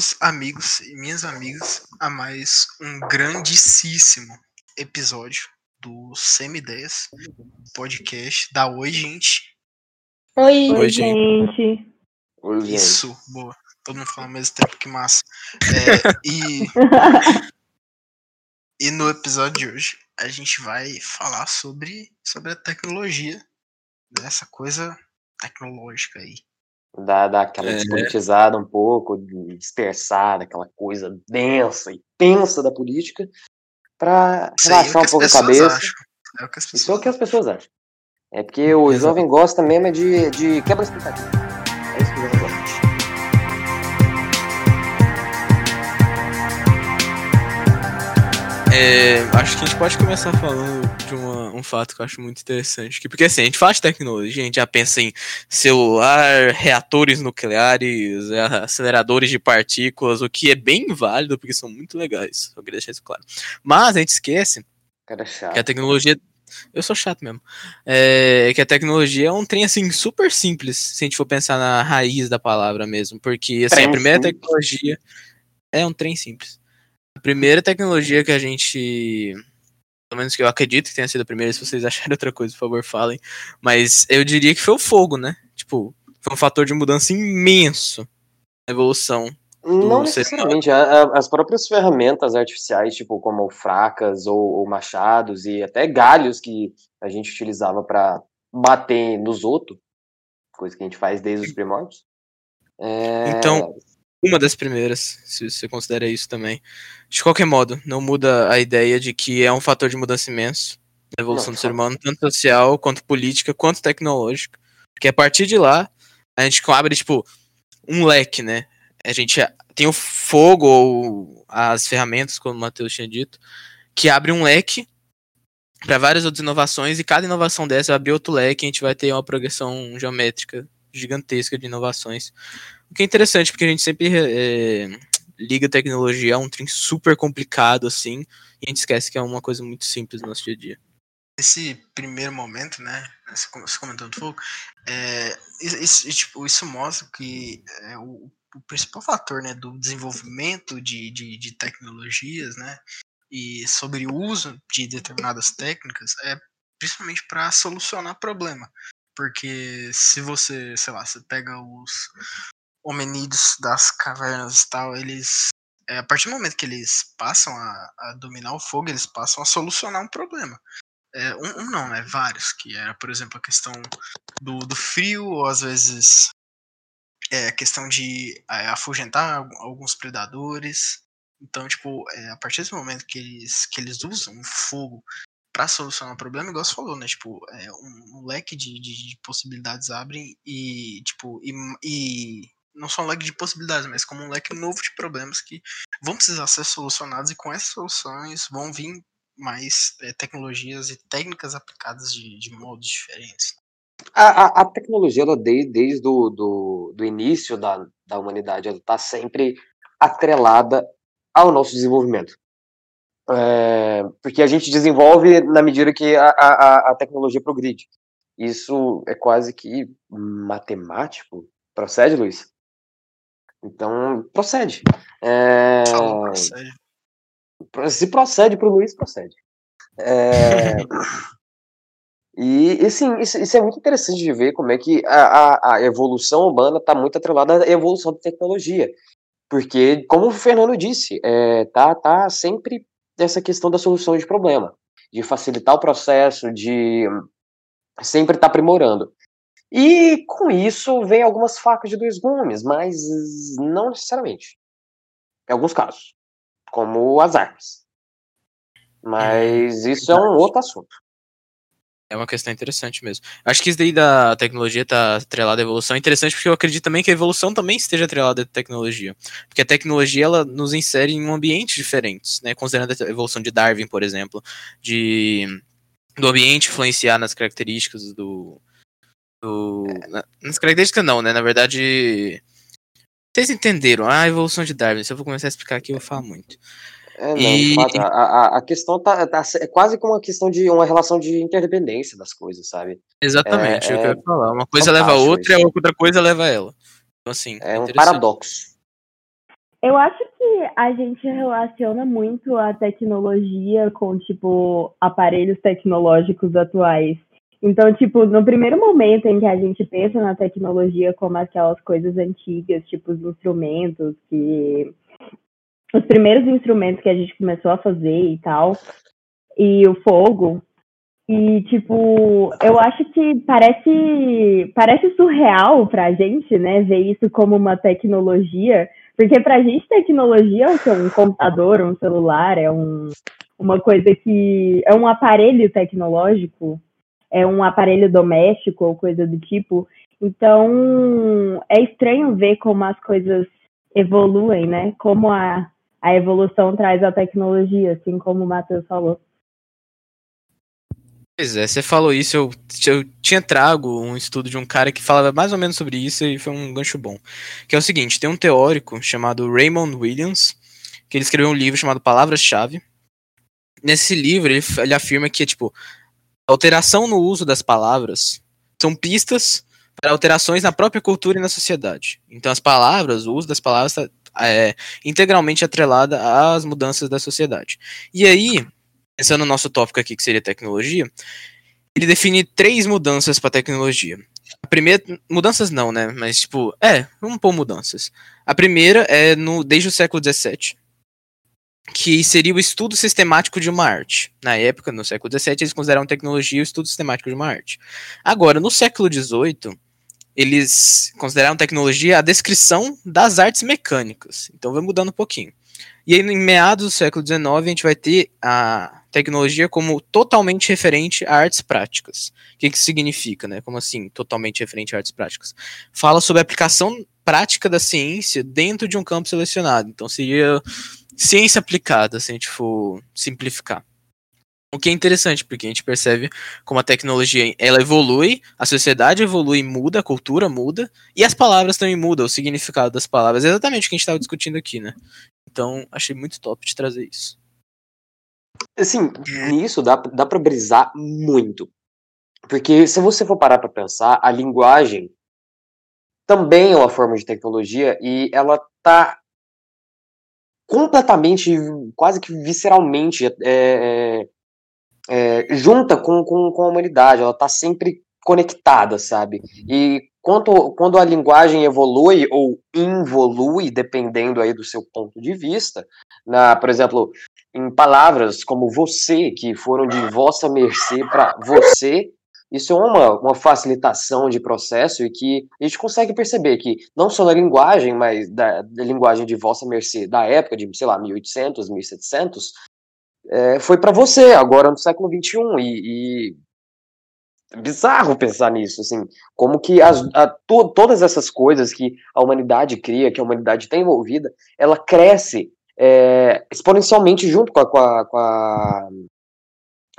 meus amigos e minhas amigas, a mais um grandíssimo episódio do Semi-10 podcast da Oi, gente. Oi, Oi, gente. Oi, gente. Isso, boa. Todo mundo fala ao mesmo tempo, que massa. É, e, e no episódio de hoje, a gente vai falar sobre, sobre a tecnologia, né, essa coisa tecnológica aí. Dá, dá aquela É. despolitizada um pouco, dispersada, aquela coisa densa e tensa da política, aí é relaxar que um pouco a cabeça. acham. É o que as pessoas Isso é o que as pessoas acham. É porque o Exato. jovem gosta mesmo é de, de quebra expectativa. É isso que o jovem gosta. É, acho que a gente pode começar falando de uma- um fato que eu acho muito interessante. Que, porque assim, a gente de tecnologia, a gente já pensa em celular, reatores nucleares, é, aceleradores de partículas, o que é bem válido, porque são muito legais. Só queria deixar isso claro. Mas a gente esquece chato. que a tecnologia. Eu sou chato mesmo. É, que a tecnologia é um trem assim super simples, se a gente for pensar na raiz da palavra mesmo. Porque assim, a primeira tecnologia é um trem simples. A primeira tecnologia que a gente. Pelo menos que eu acredito que tenha sido a primeira, se vocês acharem outra coisa, por favor, falem. Mas eu diria que foi o fogo, né? Tipo, foi um fator de mudança imenso na evolução. Não necessariamente. As próprias ferramentas artificiais, tipo como fracas ou, ou machados e até galhos que a gente utilizava para bater nos outros, coisa que a gente faz desde os primórdios. É, Então, uma das primeiras, se você considera isso também. De qualquer modo, não muda a ideia de que é um fator de mudança imenso na evolução Não, do ser fato. humano, tanto social, quanto política, quanto tecnológica. Porque a partir de lá, a gente abre, tipo, um leque, né? A gente tem o fogo ou as ferramentas, como o Matheus tinha dito, que abre um leque para várias outras inovações e cada inovação dessa vai abrir outro leque e a gente vai ter uma progressão geométrica gigantesca de inovações. O que é interessante, porque a gente sempre é, liga tecnologia a um trem super complicado, assim, e a gente esquece que é uma coisa muito simples no nosso dia a dia. esse primeiro momento, né? Você com- você comentou do fogo, é, isso, tipo, isso mostra que é, o, o principal fator né, do desenvolvimento de, de, de tecnologias, né? E sobre o uso de determinadas técnicas é principalmente para solucionar problema. Porque se você, sei lá, você pega os hominídeos das cavernas e tal, eles é, a partir do momento que eles passam a, a dominar o fogo, eles passam a solucionar um problema. É, um, um não, né? Vários, que era, por exemplo, a questão do, do frio, ou às vezes é, a questão de é, afugentar algu- alguns predadores. Então, tipo, é, a partir desse momento que eles, que eles usam o fogo para solucionar o problema, igual você falou, né? Tipo, é, um, um leque de, de, de possibilidades abrem e, tipo, e, e não só um leque de possibilidades, mas como um leque novo de problemas que vão precisar ser solucionados e com essas soluções vão vir mais é, tecnologias e técnicas aplicadas de, de modos diferentes. A, a, a tecnologia, ela desde, desde do, do, do início da, da humanidade, ela está sempre atrelada ao nosso desenvolvimento. É, porque a gente desenvolve na medida que a, a, a tecnologia progride. Isso é quase que matemático. Procede, Luiz? Então, procede. É, cara, sério. se procede para o Luiz, procede. É, e, e sim, isso, isso é muito interessante de ver como é que a, a, a evolução humana está muito atrelada à evolução da tecnologia. Porque, como o Fernando disse, é, tá, tá sempre essa questão da solução de problema, de facilitar o processo, de sempre estar aprimorando. E com isso vem algumas facas de dois gumes, mas não necessariamente. Em alguns casos, como as armas. Mas isso é um outro assunto. É uma questão interessante mesmo. Acho que isso daí da tecnologia tá atrelada à evolução é interessante porque eu acredito também que a evolução também esteja atrelada à tecnologia. Porque a tecnologia, ela nos insere em ambientes diferentes, né? Considerando a evolução de Darwin, por exemplo, de do ambiente influenciar nas características do... do na- nas características não, né? Na verdade... Vocês entenderam a evolução de Darwin. Se eu vou começar a explicar aqui, eu vou falar muito. É, não, E- a, a, a questão tá, tá- é quase como uma questão de uma relação de interdependência das coisas, sabe? Exatamente, é, É- o que eu é ia falar. Uma coisa leva a outra e a isso. outra coisa leva a ela. Então, assim, É um paradoxo. Eu acho que a gente relaciona muito a tecnologia com, tipo, aparelhos tecnológicos atuais. Então, tipo, no primeiro momento em que a gente pensa na tecnologia como aquelas coisas antigas, tipo os instrumentos que. Os primeiros instrumentos que a gente começou a fazer e tal, e o fogo. E, tipo, eu acho que parece, parece surreal pra gente, né, ver isso como uma tecnologia, porque pra gente tecnologia é um computador, um celular, é um, uma coisa que. é um aparelho tecnológico, é um aparelho doméstico ou coisa do tipo. Então, é estranho ver como as coisas evoluem, né? Como a, a evolução traz a tecnologia, assim como o Matheus falou. Pois é, você falou isso, eu, eu tinha trago um estudo de um cara que falava mais ou menos sobre isso e foi um gancho bom. Que é o seguinte, tem um teórico chamado Raymond Williams, que ele escreveu um livro chamado Palavras-Chave. Nesse livro, ele, ele afirma que, tipo, a alteração no uso das palavras são pistas para alterações na própria cultura e na sociedade. Então, as palavras, o uso das palavras está é, integralmente atrelada às mudanças da sociedade. E aí, pensando no nosso tópico aqui, que seria tecnologia, ele define três mudanças para tecnologia. A primeira, mudanças não, né? Mas tipo, é, vamos pôr mudanças. A primeira é no desde o século XVII, que seria o estudo sistemático de uma arte. Na época, no século XVII, eles consideravam tecnologia o estudo sistemático de uma arte. Agora, no século XVIII, eles consideraram tecnologia a descrição das artes mecânicas. Então vai mudando um pouquinho. E aí, em meados do século XIX, a gente vai ter a tecnologia como totalmente referente a artes práticas. O que, que significa, né? Como assim, totalmente referente a artes práticas? Fala sobre a aplicação prática da ciência dentro de um campo selecionado. Então seria ciência aplicada, se a gente for simplificar. O que é interessante, porque a gente percebe como a tecnologia ela evolui, a sociedade evolui, muda, a cultura muda, e as palavras também mudam, o significado das palavras. É exatamente o que a gente estava discutindo aqui, né? Então, achei muito top de trazer isso. Assim, nisso dá, dá pra brisar muito. Porque se você for parar pra pensar, a linguagem também é uma forma de tecnologia e ela tá completamente, quase que visceralmente é, é, é, junta com, com, com a humanidade, ela tá sempre conectada, sabe? E quando, quando a linguagem evolui ou involui, dependendo aí do seu ponto de vista, na, por exemplo, em palavras como você, que foram de vossa mercê para você, isso é uma, uma facilitação de processo e que a gente consegue perceber que não só na linguagem, mas da, da linguagem de vossa mercê da época de, sei lá, 1800, 1700, é, foi para você, agora no século 21 e, e é bizarro pensar nisso, assim, como que as, a, to, todas essas coisas que a humanidade cria, que a humanidade tem envolvida, ela cresce é, exponencialmente junto com, a, com, a, com, a,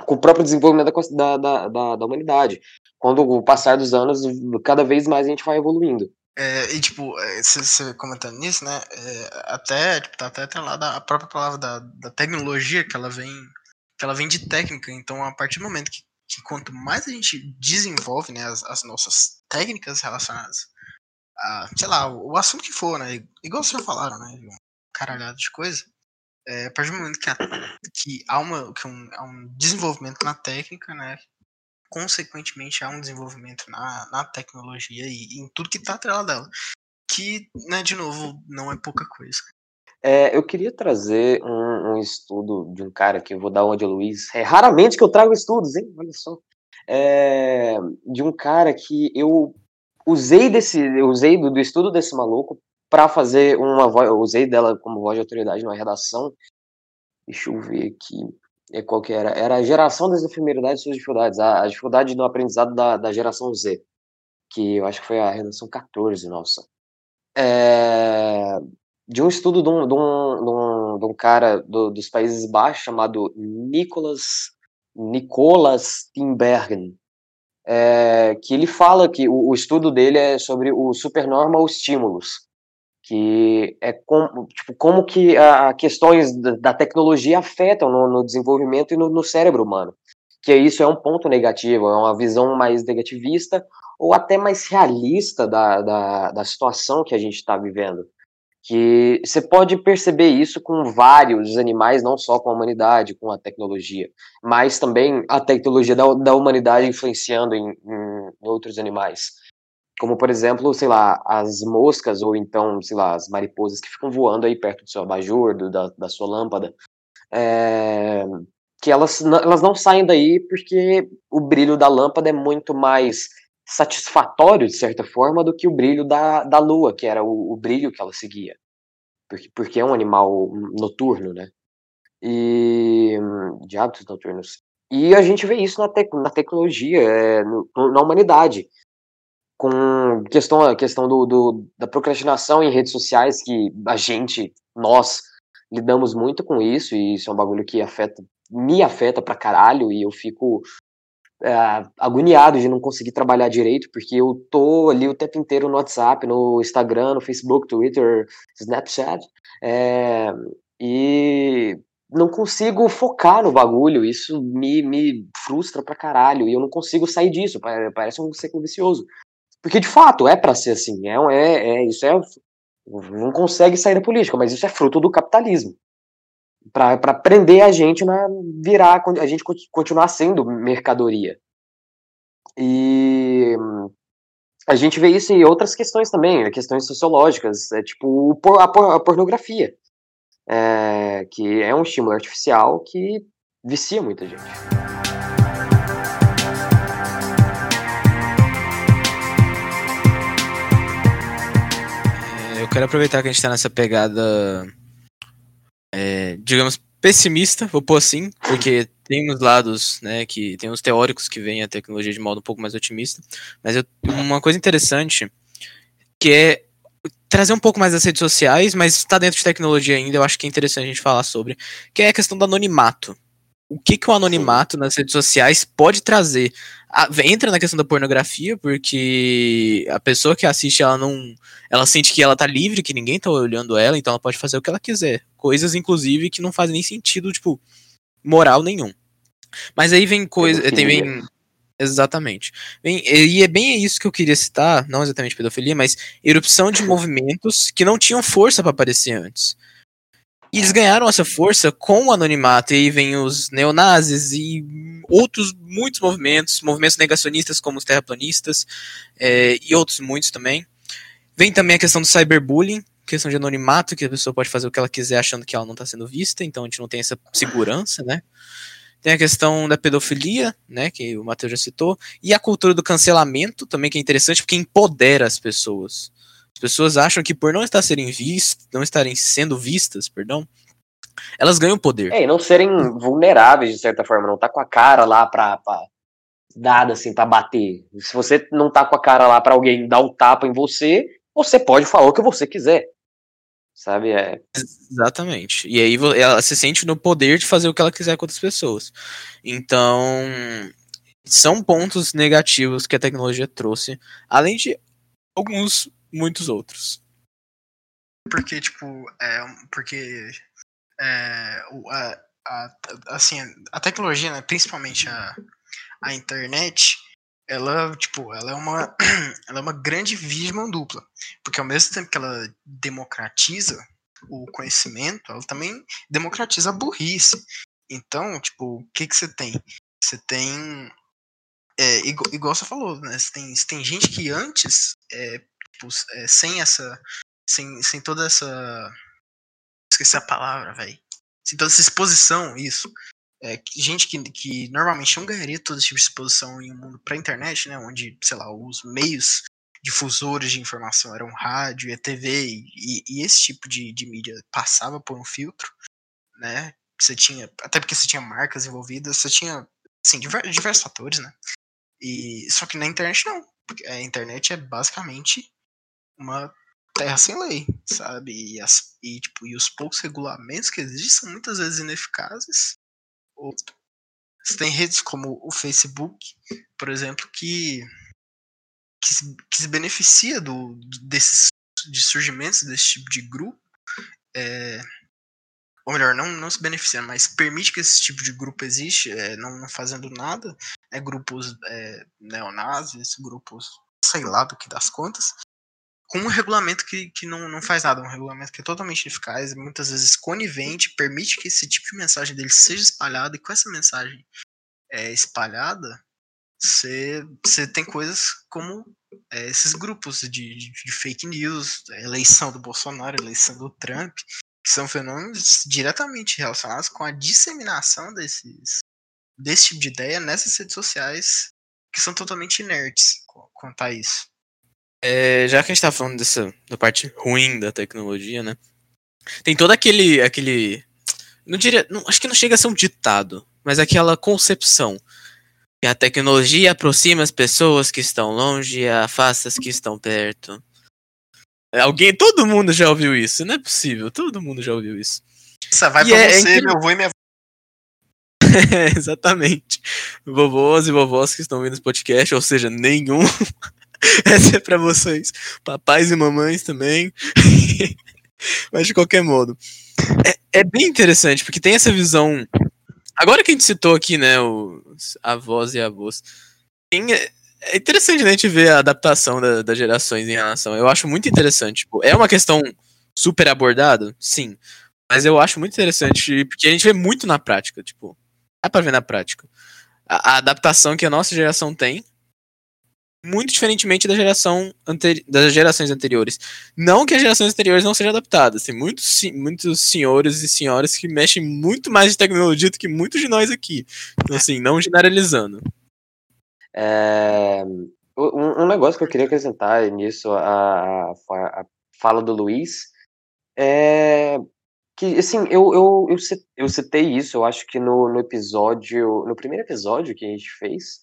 com, o próprio desenvolvimento da, da, da, da humanidade. Quando o passar dos anos, cada vez mais a gente vai evoluindo. É, e tipo, você é, comentando nisso, né? É, até, tipo, tá até atrelada a própria palavra da, da tecnologia, que ela vem. Que ela vem de técnica. Então, a partir do momento que, que quanto mais a gente desenvolve né, as, as nossas técnicas relacionadas a, sei lá, o, o, assunto que for, né? Igual vocês já falaram, né? Caralhado de coisa. É, a partir do momento que, a, que, há, uma, que um, há um desenvolvimento na técnica, né? consequentemente há um desenvolvimento na, na tecnologia e, em tudo que está atrelado dela. Que, né, de novo, não é pouca coisa. É, eu queria trazer um, um, estudo de um cara que eu vou dar onde, Luiz. É raramente que eu trago estudos, hein? Olha só. É, de um cara que eu usei desse, eu usei do, do estudo desse maluco para fazer uma voz, eu usei dela como voz de autoridade numa redação. Deixa eu ver aqui é, qual que era? Era a geração das efemeridades e suas dificuldades, a, a dificuldade no aprendizado da, da geração Z, que eu acho que foi a redação 14, nossa. É, de um estudo de um, de um, de um, de um cara do, dos Países Baixos chamado Nicolas, Nicolas Timbergen, é, que ele fala que o, o, estudo dele é sobre o supernormal estímulos, que é como, tipo, como que a questões da tecnologia afetam no, no desenvolvimento e no, no, cérebro humano. Que isso é um ponto negativo, é uma visão mais negativista ou até mais realista da, da, da situação que a gente está vivendo. que você pode perceber isso com vários animais, não só com a humanidade, com a tecnologia, mas também a tecnologia da, da humanidade influenciando em, em outros animais. Como, por exemplo, sei lá, as moscas ou então, sei lá, as mariposas que ficam voando aí perto do seu abajur, do, da, da sua lâmpada. É, que elas, elas não saem daí porque o brilho da lâmpada é muito mais satisfatório, de certa forma, do que o brilho da, da lua, que era o, o brilho que ela seguia. Porque, porque é um animal noturno, né? E. de hábitos noturnos. E a gente vê isso na, te, na tecnologia, é, no, na humanidade. Com questão, a questão do, do, da procrastinação em redes sociais, que a gente, nós, lidamos muito com isso, e isso é um bagulho que afeta me afeta pra caralho e eu fico é, agoniado de não conseguir trabalhar direito, porque eu tô ali o tempo inteiro no WhatsApp, no Instagram, no Facebook, Twitter, Snapchat, é, e não consigo focar no bagulho, isso me, me frustra pra caralho, e eu não consigo sair disso, parece um ciclo vicioso. Porque de fato é para ser assim, é, é, é isso é não consegue sair da política, mas isso é fruto do capitalismo para prender a gente na virar a gente continuar sendo mercadoria. E a gente vê isso em outras questões também, questões sociológicas, é tipo a, a pornografia, é, que é um estímulo artificial que vicia muita gente. Quero aproveitar que a gente está nessa pegada é, digamos, pessimista, vou pôr assim, porque tem uns lados, né, que tem uns teóricos que veem a tecnologia de modo um pouco mais otimista, mas eu, uma coisa interessante que é trazer um pouco mais das redes sociais, mas está dentro de tecnologia ainda, eu acho que é interessante a gente falar sobre, que é a questão do anonimato. O que, que o anonimato nas redes sociais pode trazer? A, entra na questão da pornografia, porque a pessoa que assiste, ela não. Ela sente que ela tá livre, que ninguém tá olhando ela, então ela pode fazer o que ela quiser. Coisas, inclusive, que não fazem nem sentido, tipo, moral nenhum. Mas aí vem coisa. Tem, vem, Exatamente. Bem, e é bem isso que eu queria citar, não exatamente pedofilia, mas erupção de movimentos que não tinham força para aparecer antes. E eles ganharam essa força com o anonimato, e aí vem os neonazis e outros muitos movimentos, movimentos negacionistas como os terraplanistas, é, e outros muitos também. Vem também a questão do cyberbullying, questão de anonimato, que a pessoa pode fazer o que ela quiser achando que ela não está sendo vista, então a gente não tem essa segurança, né? Tem a questão da pedofilia, né, que o Matheus já citou, e a cultura do cancelamento também, que é interessante, porque empodera as pessoas. As pessoas acham que por não estar serem vistas, não estarem sendo vistas, perdão, elas ganham poder. É, e não serem vulneráveis de certa forma, não tá com a cara lá pra, pra dada assim para bater. Se você não tá com a cara lá para alguém dar um tapa em você, você pode falar o que você quiser. Sabe? É... Exatamente. E aí ela se sente no poder de fazer o que ela quiser com outras pessoas. Então, são pontos negativos que a tecnologia trouxe, além de alguns muitos outros. Porque, tipo, é, porque é, a, a, assim, a tecnologia, né, principalmente a, a internet, ela, tipo, ela é uma ela é uma grande via de mão dupla, porque ao mesmo tempo que ela democratiza o conhecimento, ela também democratiza a burrice. Então, tipo, o que que você tem? Você tem é, igual, igual, você falou, né? Você tem, tem gente que antes é, tipo, é, sem essa. Sem, sem toda essa. Esqueci a palavra, velho. Sem toda essa exposição, isso. É, gente que, que normalmente não ganharia todo esse tipo de exposição em um mundo pra internet, né? Onde, sei lá, os meios difusores de informação eram rádio e TV, e, e esse tipo de, de mídia passava por um filtro, né? Você tinha, até porque você tinha marcas envolvidas, você tinha, assim, diversos, diversos fatores, né? E, só que na internet não. Porque a internet é basicamente uma terra sem lei, sabe? E, as, e, tipo, e os poucos regulamentos que existem são muitas vezes ineficazes. Ou, você tem redes como o Facebook, por exemplo, que, que, se, que se beneficia do, desses de surgimentos desse tipo de grupo. É, ou melhor, não, não se beneficia, mas permite que esse tipo de grupo existe, é, não, não, fazendo nada, é, grupos é, neonazis, grupos sei lá do que das contas, com um regulamento que, que não, não faz nada, um regulamento que é totalmente ineficaz, muitas vezes conivente, permite que esse tipo de mensagem dele seja espalhada, e com essa mensagem é, espalhada, você tem coisas como é, esses grupos de, de, de, fake news, eleição do Bolsonaro, eleição do Trump, que são fenômenos diretamente relacionados com a disseminação desses, desse tipo de ideia nessas redes sociais que são totalmente inertes quanto a isso. É, já que a gente tá falando dessa da parte ruim da tecnologia, né? Tem todo aquele. aquele não diria. Não, acho que não chega a ser um ditado, mas aquela concepção. Que a tecnologia aproxima as pessoas que estão longe e afasta as que estão perto. Alguém, todo mundo já ouviu isso, não é possível, todo mundo já ouviu isso. Essa vai e pra é, você, é meu avô e minha Exatamente. Vovôs e vovós que estão ouvindo esse podcast, ou seja, nenhum. Essa é pra vocês. Papais e mamães também. Mas de qualquer modo. É, é, bem interessante, porque tem essa visão. Agora que a gente citou aqui, né, os avós e avós. Tem, é interessante né, a gente ver a adaptação da, das gerações em relação. Eu acho muito interessante. Tipo, é uma questão super abordada? Sim. Mas eu acho muito interessante, porque a gente vê muito na prática, tipo, dá pra ver na prática. A, a adaptação que a nossa geração tem muito diferentemente da geração das gerações anteriores. Não que as gerações anteriores não sejam adaptadas. Tem muitos, muitos senhores e senhoras que mexem muito mais de tecnologia do que muitos de nós aqui. Então, assim, não generalizando. É, um, um, negócio que eu queria acrescentar nisso, a, a fala do Luiz, é que, assim, eu, eu, eu, eu citei isso, eu acho que no, no episódio, no primeiro episódio que a gente fez,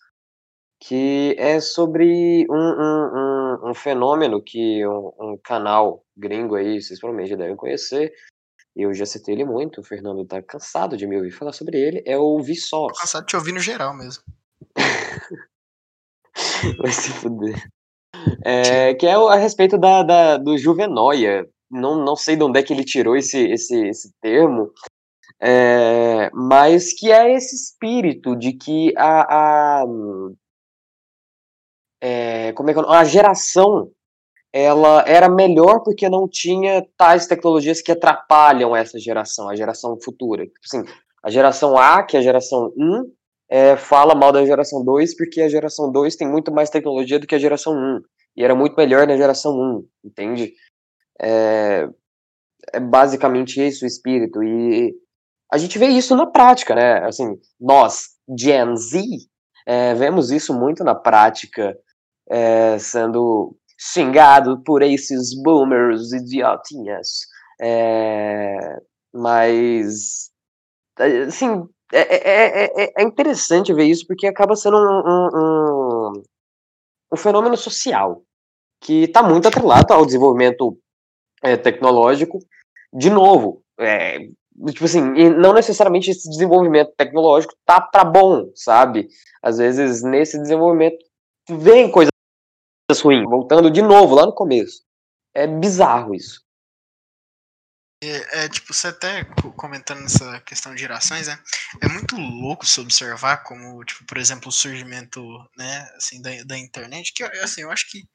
que é sobre um, um, um, um fenômeno que um, canal gringo aí, vocês provavelmente já devem conhecer, eu já citei ele muito, o Fernando tá cansado de me ouvir falar sobre ele, é o Vsauce. Tô cansado de te ouvir no geral mesmo. Vai se fuder. É, que é a respeito da, da, do Juvenoia. Não, não sei de onde é que ele tirou esse, esse, esse termo, é, mas que é esse espírito de que a, a é, como é que a geração ela era melhor porque não tinha tais tecnologias que atrapalham essa geração, a geração futura. Tipo assim, a geração A, que é a geração 1, é, fala mal da geração 2 porque a geração 2 tem muito mais tecnologia do que a geração 1. E era muito melhor na geração 1, entende? É, é basicamente esse o espírito. E a gente vê isso na prática, né? Assim, nós, Gen Z, é, vemos isso muito na prática é, sendo xingado por esses boomers idiotinhas. É, mas, assim, é, é, é, interessante ver isso porque acaba sendo um, um, um, um fenômeno social que está muito atrelado ao desenvolvimento tecnológico. De novo, tipo assim, não necessariamente esse desenvolvimento tecnológico tá para bom, sabe? Às vezes nesse desenvolvimento vem coisas ruim, voltando de novo lá no começo. É bizarro isso. É, é, tipo, você até comentando nessa questão de gerações, né? É muito louco se observar como, tipo, por exemplo, o surgimento, né, assim, da, da internet, que, assim, eu acho que,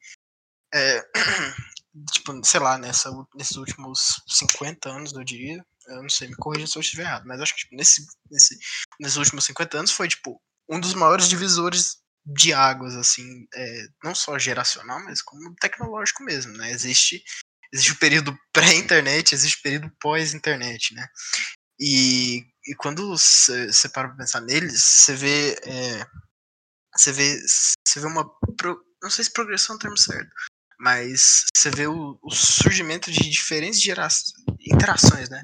é, tipo, sei lá, nessa, nesses últimos 50 anos, eu diria, eu não sei, me corrija se eu estiver errado, mas acho que, tipo, nesse, nesse, nesses últimos 50 anos foi, tipo, um dos maiores divisores de águas, assim, é, não só geracional, mas como tecnológico mesmo, né? Existe, existe o período pré-internet, existe o período pós-internet, né? E, e quando você para pra pensar neles, você vê, é, você vê, você vê uma, pro, não sei se progressão é o termo certo, mas você vê o, o surgimento de diferentes gerações, interações, né?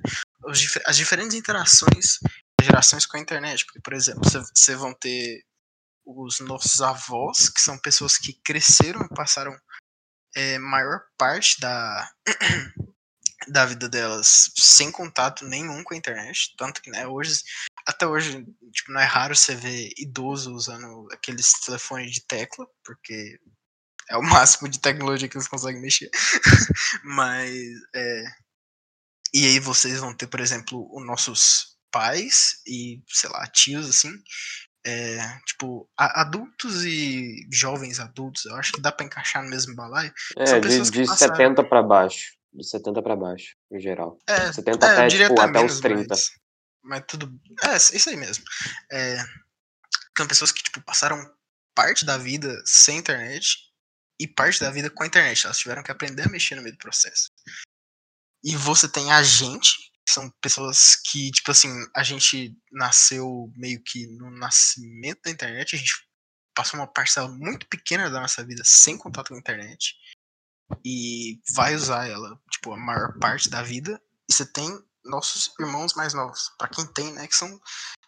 As diferentes interações gerações com a internet, porque, por exemplo, você vão ter os nossos avós, que são pessoas que cresceram e passaram é, maior parte da, da vida delas sem contato nenhum com a internet. Tanto que, né, hoje, até hoje, tipo, não é raro você ver idoso usando aqueles telefones de tecla, porque é o máximo de tecnologia que eles conseguem mexer. Mas, é... E aí vocês vão ter, por exemplo, os nossos pais e, sei lá, tios, assim, é, tipo, adultos e jovens adultos, eu acho que dá pra encaixar no mesmo balaio. É, de, de passaram. 70 pra baixo. De 70 pra baixo, em geral. É, 70 é, até, tipo, até menos, os 30. Mas, mas tudo. É, isso aí mesmo. É, são pessoas que, tipo, passaram parte da vida sem internet e parte da vida com a internet. Elas tiveram que aprender a mexer no meio do processo. E você tem a gente, são pessoas que, tipo assim, a gente nasceu meio que no nascimento da internet, a gente passou uma parcela muito pequena da nossa vida sem contato com a internet e vai usar ela, tipo, a maior parte da vida. E você tem nossos irmãos mais novos, para quem tem, né, que são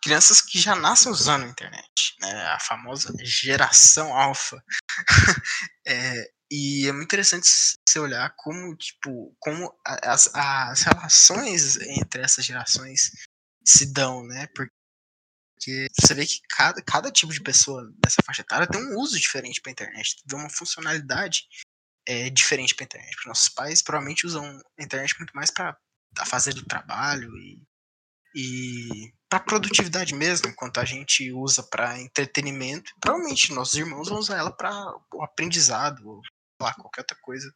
crianças que já nascem usando a internet, né, a famosa geração alfa. É, e é muito interessante você olhar como, tipo, como a- as, as relações entre essas gerações se dão, né? Porque você vê que cada, cada tipo de pessoa dessa faixa etária tem um uso diferente para a internet, tem uma funcionalidade é, diferente para a internet. Porque nossos pais provavelmente usam a internet muito mais para fazer do trabalho e, e para produtividade mesmo, enquanto a gente usa para entretenimento. Provavelmente nossos irmãos vão usar ela para o aprendizado, lá, qualquer outra coisa.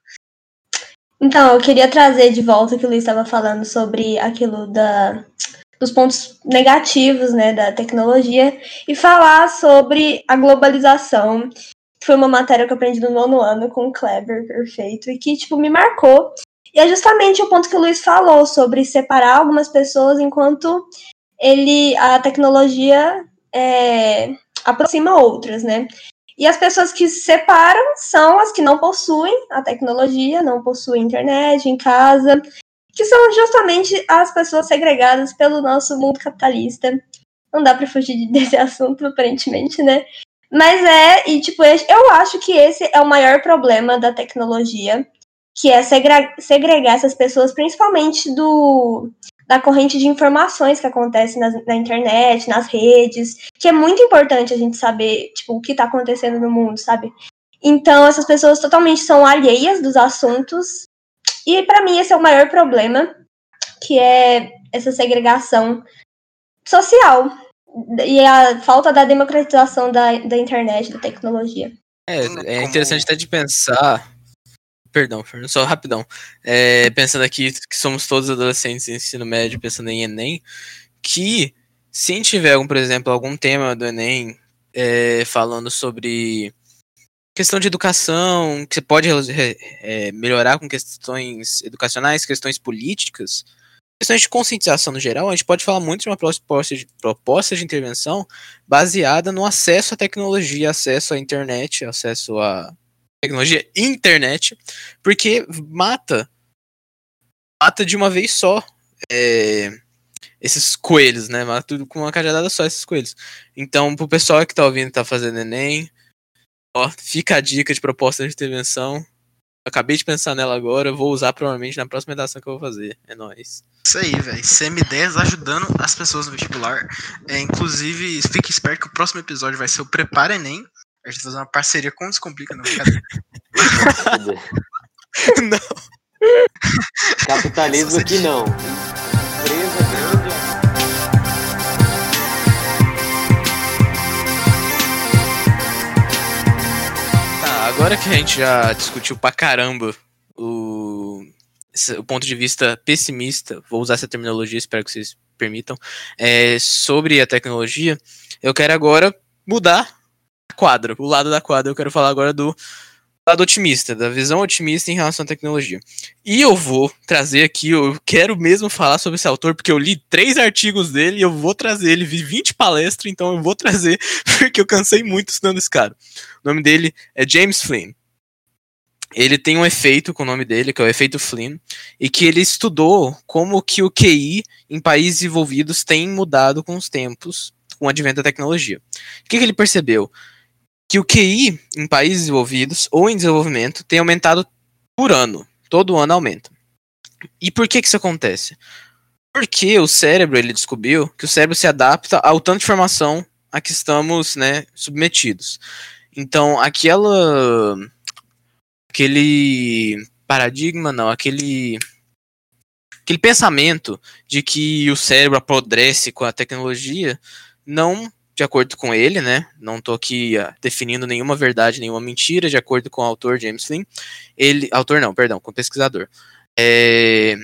Então, eu queria trazer de volta o que o Luiz estava falando sobre aquilo da, dos pontos negativos né, da tecnologia e falar sobre a globalização. Foi uma matéria que eu aprendi no nono ano com o Kleber, perfeito, e que, tipo, me marcou. E é justamente o ponto que o Luiz falou sobre separar algumas pessoas enquanto ele, a tecnologia é, aproxima outras, né? E as pessoas que se separam são as que não possuem a tecnologia, não possuem internet em casa, que são justamente as pessoas segregadas pelo nosso mundo capitalista. Não dá pra fugir desse assunto, aparentemente, né? Mas é, e tipo, eu acho que esse é o maior problema da tecnologia, que é segregar essas pessoas, principalmente do da corrente de informações que acontece nas, na internet, nas redes, que é muito importante a gente saber, tipo, o que tá acontecendo no mundo, sabe? Então, essas pessoas totalmente são alheias dos assuntos. E para mim esse é o maior problema, que é essa segregação social e a falta da democratização da, da internet, da tecnologia. É, é interessante até de pensar. Perdão, Fernando, só rapidão. É, pensando aqui que somos todos adolescentes em ensino médio, pensando em Enem, que se a tiver, por exemplo, algum tema do Enem é, falando sobre questão de educação, que você pode é, melhorar com questões educacionais, questões políticas, questões de conscientização no geral, a gente pode falar muito de uma proposta de, proposta de intervenção baseada no acesso à tecnologia, acesso à internet, acesso à tecnologia internet, porque mata mata de uma vez só é, esses coelhos, né? Mata tudo com uma cajadada só esses coelhos. Então, pro pessoal que tá ouvindo, tá fazendo Enem, ó, fica a dica de proposta de intervenção. Acabei de pensar nela agora, vou usar provavelmente na próxima redação que eu vou fazer. É nóis. Isso aí, velho. CM10 ajudando as pessoas no vestibular. É, inclusive, fique esperto que o próximo episódio vai ser o Prepara Enem. A gente vai fazer uma parceria com o Descomplica, não não. Capitalismo que não. Empresa grande. Tá, agora que a gente já discutiu pra caramba o, o ponto de vista pessimista, vou usar essa terminologia, espero que vocês permitam, é, sobre a tecnologia, eu quero agora mudar quadra, o lado da quadra, eu quero falar agora do lado otimista, da visão otimista em relação à tecnologia. E eu vou trazer aqui, eu quero mesmo falar sobre esse autor, porque eu li três artigos dele e eu vou trazer, ele vi 20 palestras, então eu vou trazer, porque eu cansei muito estudando esse cara. O nome dele é James Flynn. Ele tem um efeito com o nome dele, que é o efeito Flynn, e que ele estudou como que o QI em países envolvidos tem mudado com os tempos, com o advento da tecnologia. O que, que ele percebeu? Que o QI em países desenvolvidos ou em desenvolvimento tem aumentado por ano. Todo ano aumenta. E por que, que isso acontece? Porque o cérebro, ele descobriu que o cérebro se adapta ao tanto de informação a que estamos né, submetidos. Então, aquela. aquele paradigma, não, aquele. aquele pensamento de que o cérebro apodrece com a tecnologia não de acordo com ele, né? Não tô aqui uh, definindo nenhuma verdade, nenhuma mentira, de acordo com o autor James Flynn. Ele, autor não, perdão, com o pesquisador. É,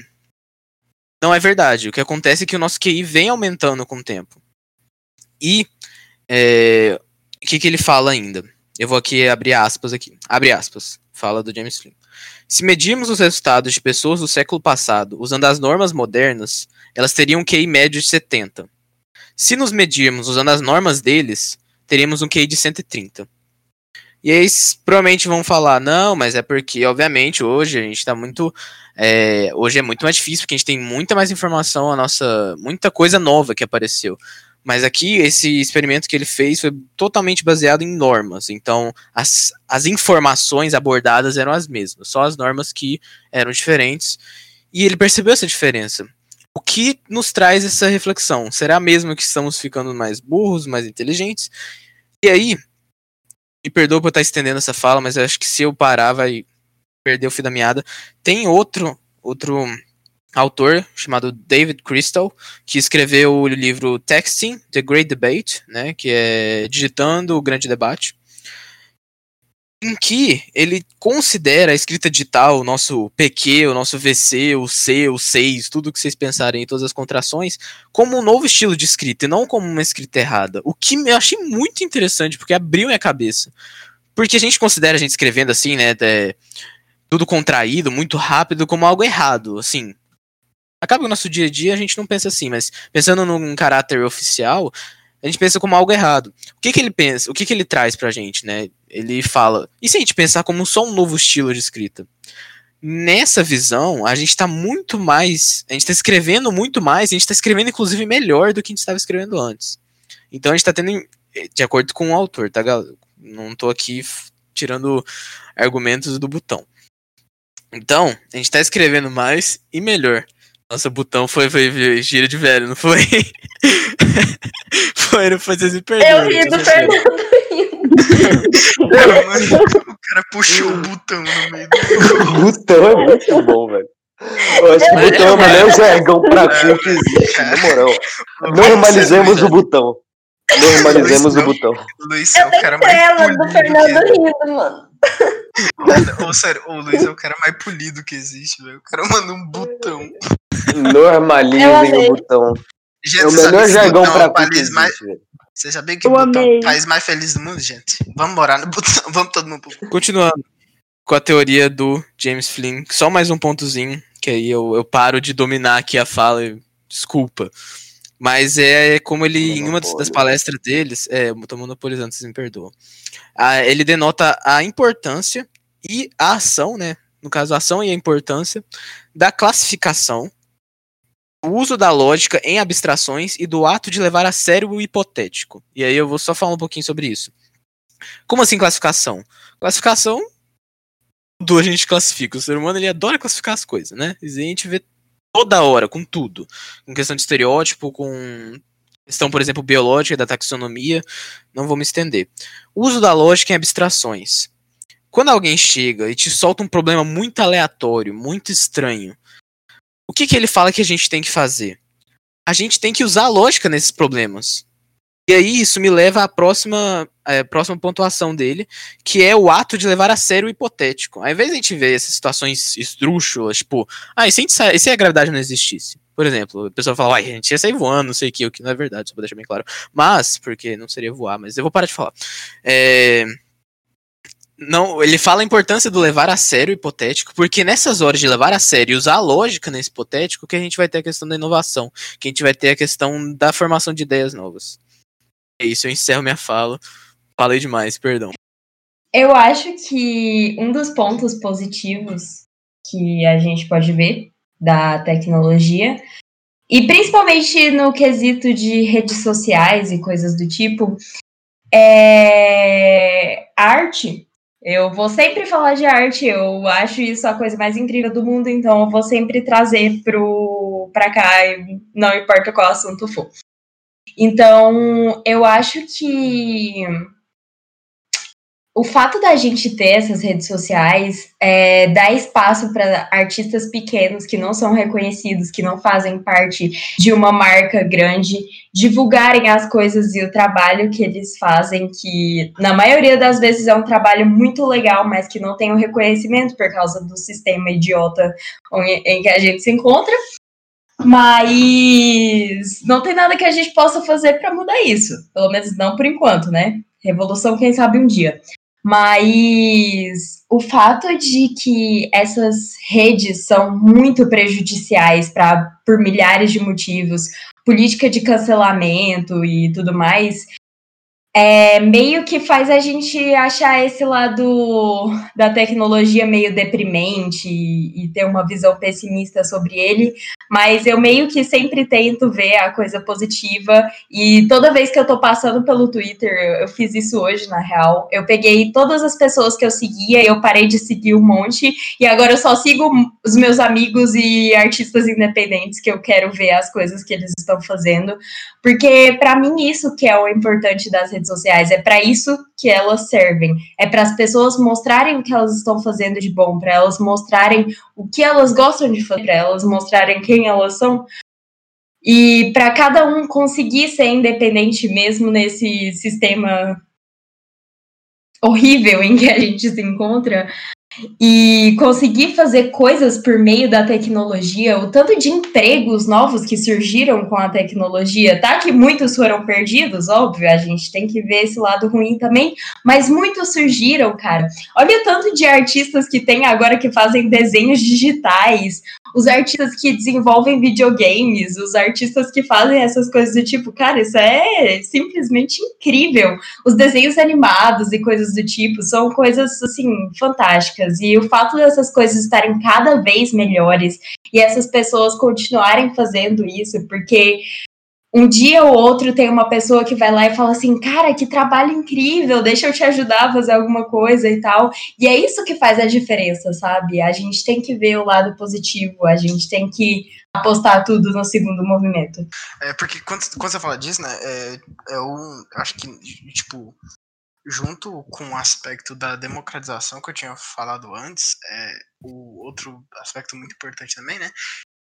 não é verdade. O que acontece é que o nosso QI vem aumentando com o tempo. E é, o que, que ele fala ainda? Eu vou aqui abrir aspas aqui. Abre aspas. Fala do James Flynn. Se medirmos os resultados de pessoas do século passado usando as normas modernas, elas teriam um QI médio de 70. Se nos medirmos usando as normas deles, teríamos um QI de 130. E aí provavelmente vão falar, não, mas é porque, obviamente, hoje a gente está muito. É, hoje é muito mais difícil, porque a gente tem muita mais informação, a nossa. muita coisa nova que apareceu. Mas aqui, esse experimento que ele fez foi totalmente baseado em normas. Então, as, as informações abordadas eram as mesmas, só as normas que eram diferentes. E ele percebeu essa diferença. O que nos traz essa reflexão? Será mesmo que estamos ficando mais burros, mais inteligentes? E aí, me perdoa por estar estendendo essa fala, mas eu acho que se eu parar vai perder o fio da meada. Tem outro, outro autor chamado David Crystal, que escreveu o livro Texting, The Great Debate, né, que é Digitando o Grande Debate em que ele considera a escrita digital, o nosso PQ, o nosso VC, o C, o 6, tudo que vocês pensarem em todas as contrações, como um novo estilo de escrita e não como uma escrita errada. O que eu achei muito interessante, porque abriu minha cabeça. Porque a gente considera a gente escrevendo assim, né, é, tudo contraído, muito rápido, como algo errado, assim. Acaba no nosso dia a dia a gente não pensa assim, mas pensando num caráter oficial, a gente pensa como algo errado. O que, que ele pensa? O que, que ele traz pra gente, né? Ele fala. E se a gente pensar como só um novo estilo de escrita? Nessa visão, a gente está muito mais. A gente está escrevendo muito mais, a gente está escrevendo, inclusive, melhor do que a gente estava escrevendo antes. Então a gente está tendo. De acordo com o autor, tá, galera? Não estou aqui tirando argumentos do botão. Então, a gente está escrevendo mais e melhor. Nossa, o botão foi, foi, foi gira de velho, não foi? foi, não foi, vocês me. Eu ri do Fernando rindo. o cara puxou o botão no meio do. Botão é muito bom, velho. Eu acho que Eu- botão é o melhor jargão pra cu que existe, na moral. Normalizemos o botão. Normalizemos o botão. Luiz é o cara mais do polido Fernando que rindo, mano. Ô, sério, o Luiz é o cara mais polido que existe, velho. O cara manda um botão. Normalizem o botão. Gente, É o melhor que jargão é pra o país mais. Você sabia que Eu Butão é o país mais feliz do mundo, gente? Vamos morar no Butão. Vamos todo mundo pro Continuando com a teoria do James Flynn, só mais um pontozinho, que aí eu, eu paro de dominar aqui a fala, e- desculpa. Mas é como ele, em uma das, palestras deles, é, eu tô monopolizando, vocês me perdoam. Ah, ele denota a importância e a ação, né? No caso, a ação e a importância da classificação, o uso da lógica em abstrações e do ato de levar a sério o hipotético. E aí eu vou só falar um pouquinho sobre isso. Como assim classificação? Classificação tudo a gente classifica. O ser humano ele adora classificar as coisas, né? E a gente vê toda hora, com tudo. Com questão de estereótipo, com questão, por exemplo, biológica, da taxonomia. Não vou me estender. O uso da lógica em abstrações. Quando alguém chega e te solta um problema muito aleatório, muito estranho, o que, que ele fala que a gente tem que fazer? A gente tem que usar a lógica nesses problemas. E aí isso me leva à próxima, é, próxima pontuação dele, que é o ato de levar a sério o hipotético. Ao invés de a gente ver essas situações esdrúxulas, tipo, ah, e se, a, e se a gravidade não existisse? Por exemplo, a pessoa fala, uai, a gente ia sair voando, não sei o que, o que não é verdade, só pra deixar bem claro. Mas, porque não seria voar, mas eu vou parar de falar. É, Não, ele fala a importância do levar a sério o hipotético, porque nessas horas de levar a sério e usar a lógica nesse hipotético, que a gente vai ter a questão da inovação, que a gente vai ter a questão da formação de ideias novas. É isso, eu encerro minha fala. Falei demais, perdão. Eu acho que um dos pontos positivos que a gente pode ver da tecnologia, e principalmente no quesito de redes sociais e coisas do tipo, é arte. Eu vou sempre falar de arte, eu acho isso a coisa mais incrível do mundo, então eu vou sempre trazer pro, pra cá, não importa qual assunto for. Então, eu acho que o fato da gente ter essas redes sociais é, dá espaço para artistas pequenos que não são reconhecidos, que não fazem parte de uma marca grande, divulgarem as coisas e o trabalho que eles fazem, que na maioria das vezes é um trabalho muito legal, mas que não tem o um reconhecimento por causa do sistema idiota em que a gente se encontra. Mas não tem nada que a gente possa fazer para mudar isso, pelo menos não por enquanto, né? Revolução, quem sabe um dia. Mas o fato de que essas redes são muito prejudiciais para por milhares de motivos, política de cancelamento e tudo mais, é, meio que faz a gente achar esse lado da tecnologia meio deprimente e, e, ter uma visão pessimista sobre ele, mas eu meio que sempre tento ver a coisa positiva e toda vez que eu tô passando pelo Twitter, eu fiz isso hoje na real, eu peguei todas as pessoas que eu seguia, eu parei de seguir um monte e agora eu só sigo os meus amigos e artistas independentes que eu quero ver as coisas que eles estão fazendo, porque para mim isso que é o importante das redes sociais, é para isso que elas servem. É para as pessoas mostrarem o que elas estão fazendo de bom, para elas mostrarem o que elas gostam de fazer, para elas mostrarem quem elas são. E para cada um conseguir ser independente mesmo nesse sistema horrível em que a gente se encontra, e conseguir fazer coisas por meio da tecnologia, o tanto de empregos novos que surgiram com a tecnologia, tá? Que muitos foram perdidos, óbvio, a gente tem que ver esse lado ruim também, mas muitos surgiram, cara. Olha o tanto de artistas que tem agora que fazem desenhos digitais, os artistas que desenvolvem videogames, os artistas que fazem essas coisas do tipo, cara, isso é simplesmente incrível. Os desenhos animados e coisas do tipo são coisas assim fantásticas. E o fato dessas coisas estarem cada vez melhores e essas pessoas continuarem fazendo isso, porque um dia ou outro tem uma pessoa que vai lá e fala assim, cara, que trabalho incrível, deixa eu te ajudar a fazer alguma coisa e tal. E é isso que faz a diferença, sabe? A gente tem que ver o lado positivo, a gente tem que apostar tudo no segundo movimento. É, porque quando, quando você fala disso, né, é, é um, acho que, tipo, junto com o aspecto da democratização que eu tinha falado antes, é, o outro aspecto muito importante também, né,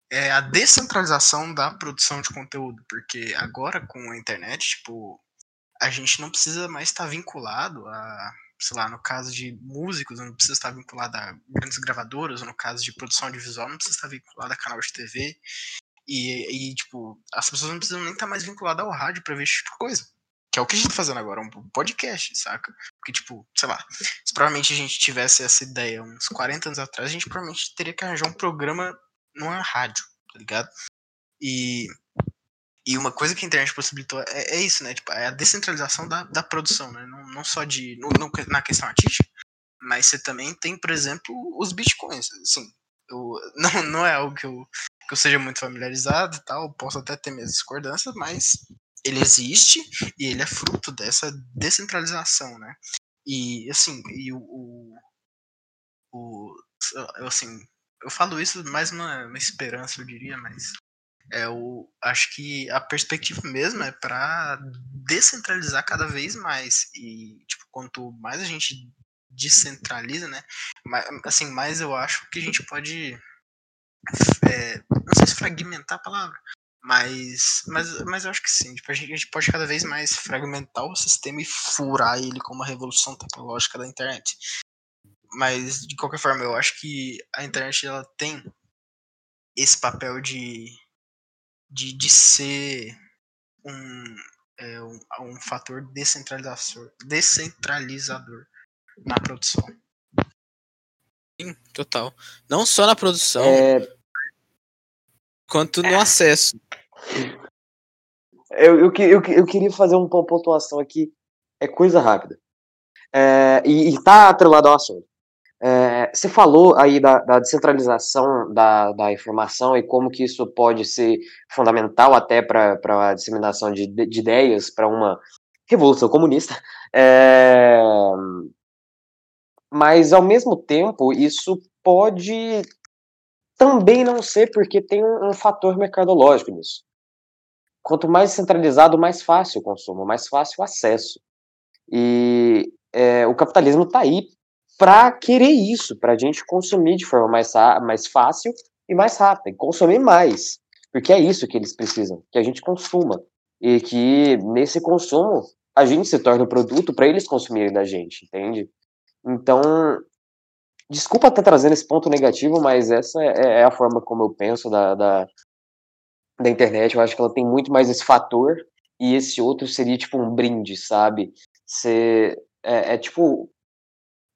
é a descentralização da produção de conteúdo, porque agora com a internet, tipo, a gente não precisa mais estar vinculado a, sei lá, no caso de músicos, não precisa estar vinculado a grandes gravadoras, no caso de produção audiovisual, não precisa estar vinculado a canal de TV. E, e tipo, as pessoas não precisam nem estar mais vinculadas ao rádio para ver esse tipo de coisa. Que é o que a gente tá fazendo agora, um podcast, saca? Porque, tipo, sei lá, se provavelmente a gente tivesse essa ideia uns 40 anos atrás, a gente provavelmente teria que arranjar um programa numa rádio, tá ligado? E, e uma coisa que a internet possibilitou é, é isso, né? Tipo, é a descentralização da, da produção, né? Não, não só de. No, no, na questão artística, mas você também tem, por exemplo, os bitcoins. Assim, eu, não, não é algo que eu, que eu seja muito familiarizado e tal, posso até ter minhas discordâncias, mas ele existe e ele é fruto dessa descentralização, né? E assim, e o, o, o assim, eu falo isso mais uma, uma esperança, eu diria, mas é o acho que a perspectiva mesmo é para descentralizar cada vez mais. E tipo quanto mais a gente descentraliza né mais, assim mais eu acho que a gente pode é, não sei se fragmentar a palavra mas mas, mas eu acho que sim. Tipo, a, gente, a gente pode cada vez mais fragmentar o sistema e furar ele com uma revolução tecnológica da internet mas, de qualquer forma, eu acho que a internet ela tem esse papel de, de, de ser um, é, um, um fator descentralizador, descentralizador na produção. Sim, total. Não só na produção, É, quanto no acesso. eu, eu, que- eu, eu queria fazer uma pontuação aqui. É coisa rápida. É, e, e tá atrelado ao assunto. É, você falou aí da, da descentralização da, da informação e como que isso pode ser fundamental até para a disseminação de, de ideias para uma revolução comunista. É, mas, ao mesmo tempo, isso pode também não ser, porque tem um, um fator mercadológico nisso. Quanto mais centralizado, mais fácil o consumo, mais fácil o acesso. E é, o capitalismo está aí para querer isso, para a gente consumir de forma mais, mais fácil e mais rápida, consumir mais, porque é isso que eles precisam, que a gente consuma e que nesse consumo a gente se torna o produto para eles consumirem da gente, entende? Então, desculpa estar trazendo esse ponto negativo, mas essa é, é a forma como eu penso da, da, da internet. Eu acho que ela tem muito mais esse fator e esse outro seria tipo um brinde, sabe? Ser, é, é tipo,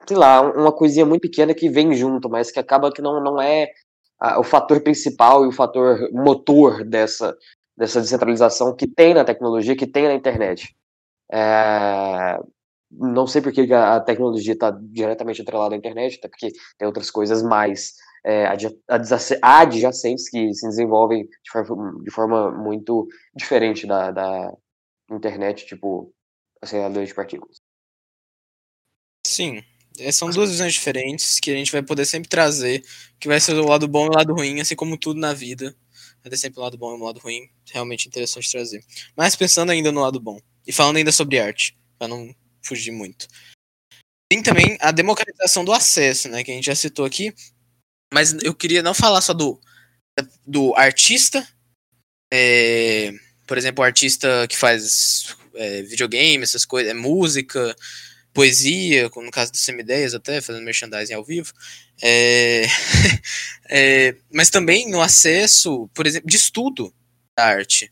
sei lá, uma coisinha muito pequena que vem junto, mas que acaba que não, não é o fator principal e o fator motor dessa, dessa descentralização que tem na tecnologia, que tem na internet. É, não sei porque a tecnologia está diretamente atrelada à internet, até porque tem outras coisas mais é, adjacentes que se desenvolvem de forma, de forma muito diferente da, da internet, tipo aceleradores de partículas. Sim, são duas visões diferentes que a gente vai poder sempre trazer, que vai ser o lado bom e o lado ruim, assim como tudo na vida. Vai ter sempre o lado bom e o lado ruim, realmente interessante trazer. Mas pensando ainda no lado bom, e falando ainda sobre arte, para não fugir muito. Tem também a democratização do acesso, né, que a gente já citou aqui, mas eu queria não falar só do, do artista, é, por exemplo, o artista que faz é, videogame, essas coisas, é música, poesia, no caso do Semideias até, fazendo merchandising ao vivo, é, é, mas também no acesso, por exemplo, de estudo da arte.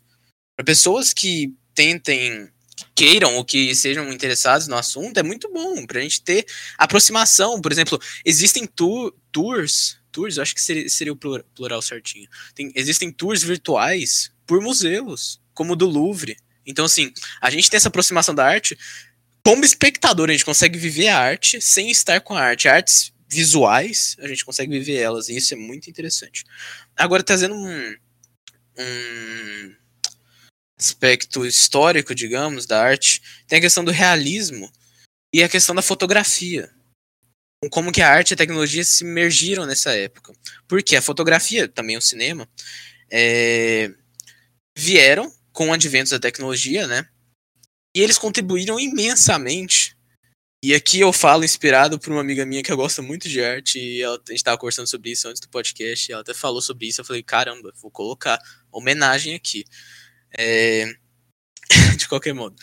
Para pessoas que tentem queiram ou que sejam interessados no assunto, é muito bom para a gente ter aproximação. Por exemplo, existem tu tours, tours, eu acho que seria, seria o plural certinho. Tem, existem tours virtuais por museus, como o do Louvre. Então, assim, a gente tem essa aproximação da arte. Como espectador, a gente consegue viver a arte sem estar com a arte. Artes visuais, a gente consegue viver elas, e isso é muito interessante. Agora, trazendo um, um aspecto histórico, digamos, da arte, tem a questão do realismo e a questão da fotografia. Como que a arte e a tecnologia se emergiram nessa época. Porque a fotografia, também o cinema, é, vieram com o advento da tecnologia, né? E eles contribuíram imensamente. E aqui eu falo inspirado por uma amiga minha que eu gosto muito de arte, e ela, a gente estava conversando sobre isso antes do podcast, e ela até falou sobre isso, eu falei, caramba, vou colocar homenagem aqui. É, de qualquer modo.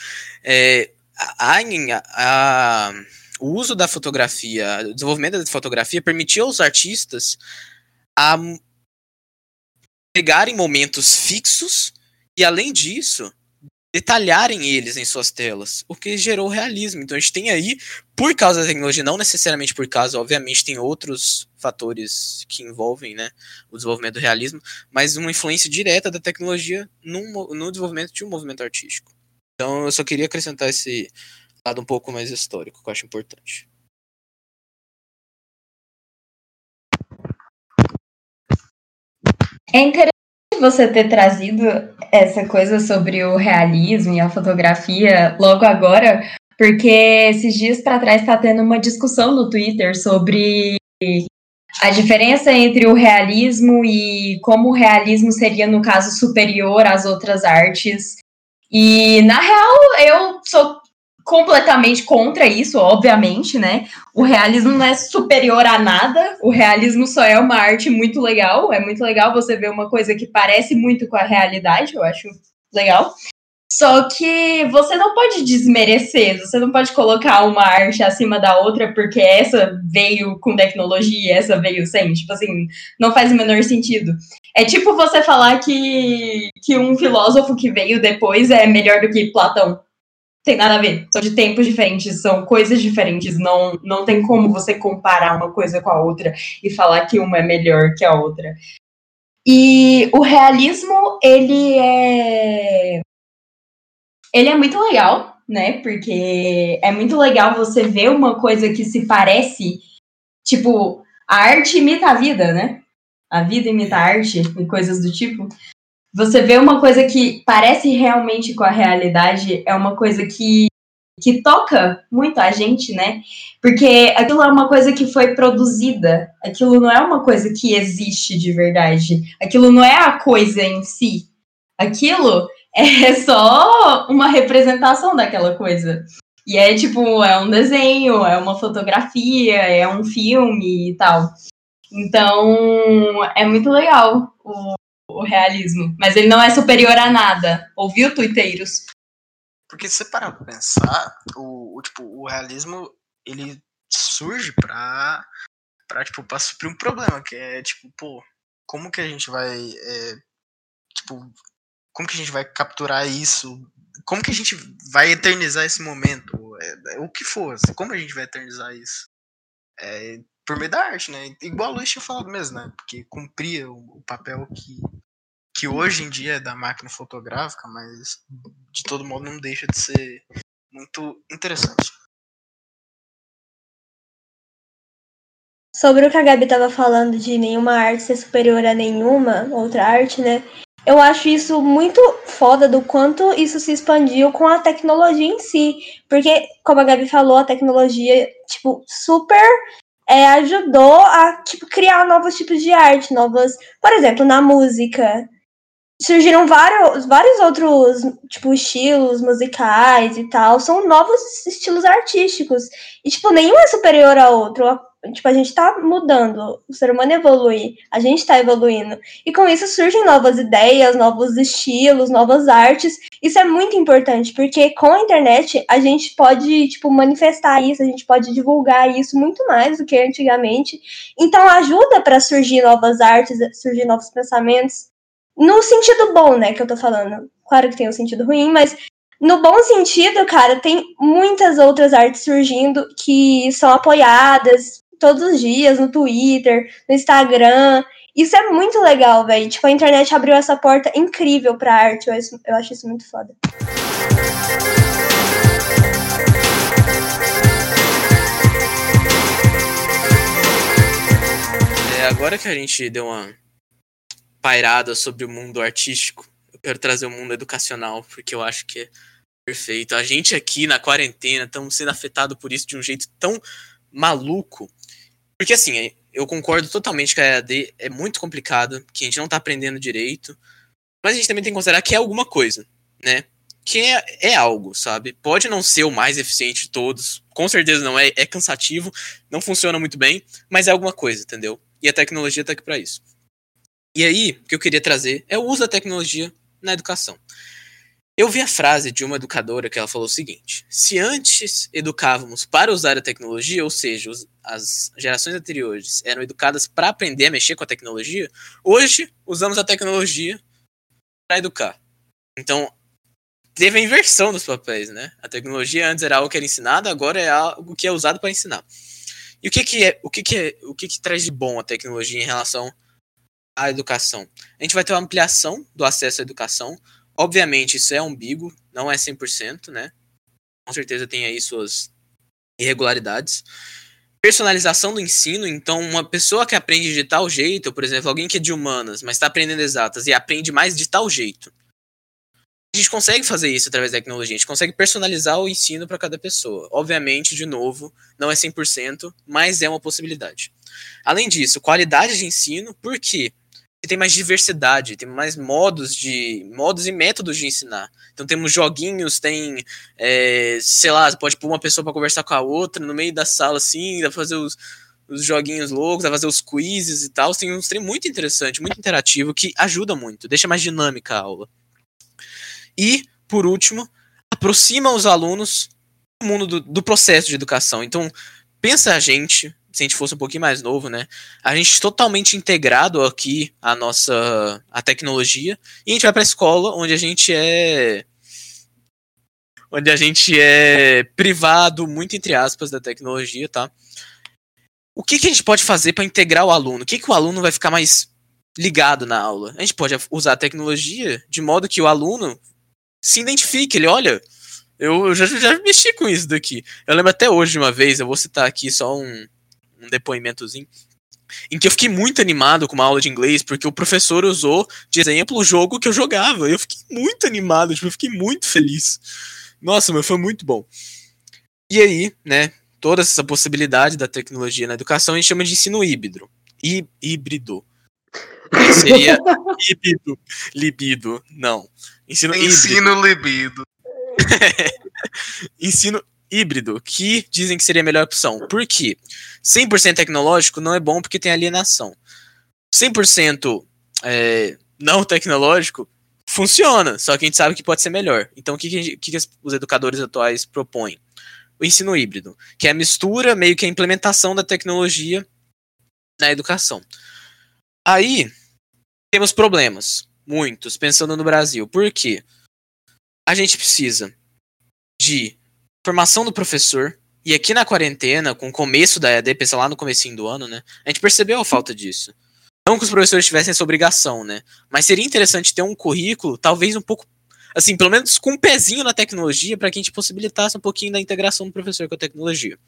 É, a, a, o uso da fotografia, o desenvolvimento da fotografia permitiu aos artistas a pegarem momentos fixos e, além disso, detalharem eles em suas telas, o que gerou realismo. Então a gente tem aí, por causa da tecnologia, não necessariamente por causa, obviamente tem outros fatores que envolvem né, o desenvolvimento do realismo, mas uma influência direta da tecnologia no, no desenvolvimento de um movimento artístico. Então eu só queria acrescentar esse lado um pouco mais histórico, que eu acho importante. É interessante você ter trazido essa coisa sobre o realismo e a fotografia logo agora, porque esses dias para trás está tendo uma discussão no Twitter sobre a diferença entre o realismo e como o realismo seria, no caso, superior às outras artes. E, na real, eu sou completamente contra isso, obviamente, né? O realismo não é superior a nada, o realismo só é uma arte muito legal. É muito legal você ver uma coisa que parece muito com a realidade, eu acho legal. Só que você não pode desmerecer, você não pode colocar uma arte acima da outra porque essa veio com tecnologia essa veio sem. Tipo assim, não faz o menor sentido. É tipo você falar que, que um filósofo que veio depois é melhor do que Platão tem nada a ver. São de tempos diferentes, são coisas diferentes. Não, não tem como você comparar uma coisa com a outra e falar que uma é melhor que a outra. E o realismo, ele é. Ele é muito legal, né? Porque é muito legal você ver uma coisa que se parece. Tipo, a arte imita a vida, né? A vida imita a arte e coisas do tipo você vê uma coisa que parece realmente com a realidade, é uma coisa que, que toca muito a gente, né? Porque aquilo é uma coisa que foi produzida, aquilo não é uma coisa que existe de verdade, aquilo não é a coisa em si, aquilo é só uma representação daquela coisa. E é tipo, é um desenho, é uma fotografia, é um filme e tal. Então, é muito legal o, o realismo. Mas ele não é superior a nada. Ouviu, tuiteiros? Porque se você parar pra pensar, o, o, tipo, o realismo, ele surge pra, pra, tipo, pra suprir um problema, que é, tipo, pô, como que a gente vai, é, tipo, como que a gente vai capturar isso? Como que a gente vai eternizar esse momento? É, é, o que for, assim, como a gente vai eternizar isso? É, por meio da arte, né? Igual o Luiz tinha falado mesmo, né? Porque cumpria o, o papel que, que hoje em dia é da máquina fotográfica, mas de todo modo não deixa de ser muito interessante. Sobre o que a Gabi estava falando de nenhuma arte ser superior a nenhuma outra arte, né? Eu acho isso muito foda do quanto isso se expandiu com a tecnologia em si. Porque, como a Gabi falou, a tecnologia, tipo, super é, ajudou a tipo, criar novos tipos de arte, novas. Por exemplo, na música. Surgiram vários, vários outros tipo, estilos musicais e tal. São novos estilos artísticos. E, tipo, nenhum é superior ao outro tipo, a gente tá mudando, o ser humano evolui, a gente tá evoluindo. E com isso surgem novas ideias, novos estilos, novas artes. Isso é muito importante, porque com a internet a gente pode, tipo, manifestar isso, a gente pode divulgar isso muito mais do que antigamente. Então ajuda para surgir novas artes, surgir novos pensamentos. No sentido bom, né, que eu tô falando. Claro que tem um sentido ruim, mas no bom sentido, cara, tem muitas outras artes surgindo que são apoiadas, todos os dias no Twitter, no Instagram. Isso é muito legal, velho. Tipo, a internet abriu essa porta incrível pra arte. Eu acho, eu acho isso muito foda. É, agora que a gente deu uma pairada sobre o mundo artístico, eu quero trazer o mundo educacional, porque eu acho que é perfeito. A gente aqui na quarentena estamos sendo afetados por isso de um jeito tão maluco porque assim, eu concordo totalmente que a EAD é muito complicada, que a gente não tá aprendendo direito, mas a gente também tem que considerar que é alguma coisa, né? Que é, é algo, sabe? Pode não ser o mais eficiente de todos, com certeza não é, é cansativo, não funciona muito bem, mas é alguma coisa, entendeu? E a tecnologia tá aqui para isso. E aí, o que eu queria trazer é o uso da tecnologia na educação. Eu vi a frase de uma educadora que ela falou o seguinte: se antes educávamos para usar a tecnologia, ou seja, as gerações anteriores eram educadas para aprender a mexer com a tecnologia, hoje usamos a tecnologia para educar. Então, teve a inversão dos papéis, né? A tecnologia antes era algo que era ensinado, agora é algo que é usado para ensinar. E o que que é, o que que é, o que que traz de bom a tecnologia em relação à educação? A gente vai ter uma ampliação do acesso à educação, Obviamente, isso é umbigo, não é 100%, né? Com certeza tem aí suas irregularidades. Personalização do ensino, então uma pessoa que aprende de tal jeito, por exemplo, alguém que é de humanas, mas está aprendendo exatas e aprende mais de tal jeito. A gente consegue fazer isso através da tecnologia, a gente consegue personalizar o ensino para cada pessoa. Obviamente, de novo, não é 100%, mas é uma possibilidade. Além disso, qualidade de ensino, por quê? Tem mais diversidade, tem mais modos de modos e métodos de ensinar. Então temos joguinhos, tem, é, sei lá, pode pôr uma pessoa para conversar com a outra no meio da sala assim, dá pra fazer os, os joguinhos loucos, dá pra fazer os quizzes e tal. Tem um trem muito interessante, muito interativo que ajuda muito, deixa mais dinâmica a aula. E, por último, aproxima os alunos do mundo do, do processo de educação. Então, pensa a gente, se a gente fosse um pouquinho mais novo, né? A gente totalmente integrado aqui a nossa a tecnologia e a gente vai para a escola onde a gente é onde a gente é privado muito entre aspas da tecnologia, tá? O que, que a gente pode fazer para integrar o aluno? O que, que o aluno vai ficar mais ligado na aula? A gente pode usar a tecnologia de modo que o aluno se identifique, ele olha, eu já, já mexi com isso daqui. Eu lembro até hoje uma vez, eu vou citar aqui só um, um depoimentozinho, em que eu fiquei muito animado com uma aula de inglês, porque o professor usou de exemplo o jogo que eu jogava. Eu fiquei muito animado, tipo, eu fiquei muito feliz. Nossa, mas foi muito bom. E aí, né, toda essa possibilidade da tecnologia na educação a gente chama de ensino híbrido. Hí híbrido. Seria híbrido, libido, não. Ensino, ensino libido. ensino híbrido, que dizem que seria a melhor opção. Por quê? 100% tecnológico não é bom porque tem alienação. 100% é, não tecnológico funciona, só que a gente sabe que pode ser melhor. Então, o que, que, que os educadores atuais propõem? O ensino híbrido, que é a mistura, meio que a implementação da tecnologia na educação. Aí, temos problemas, muitos, pensando no Brasil. Por quê? A gente precisa de formação do professor, e aqui na quarentena, com o começo da EAD, pensa lá no comecinho do ano, né? A gente percebeu a falta disso. Não que os professores tivessem essa obrigação, né? Mas seria interessante ter um currículo, talvez um pouco, assim, pelo menos com um pezinho na tecnologia, para que a gente possibilitasse um pouquinho da integração do professor com a tecnologia.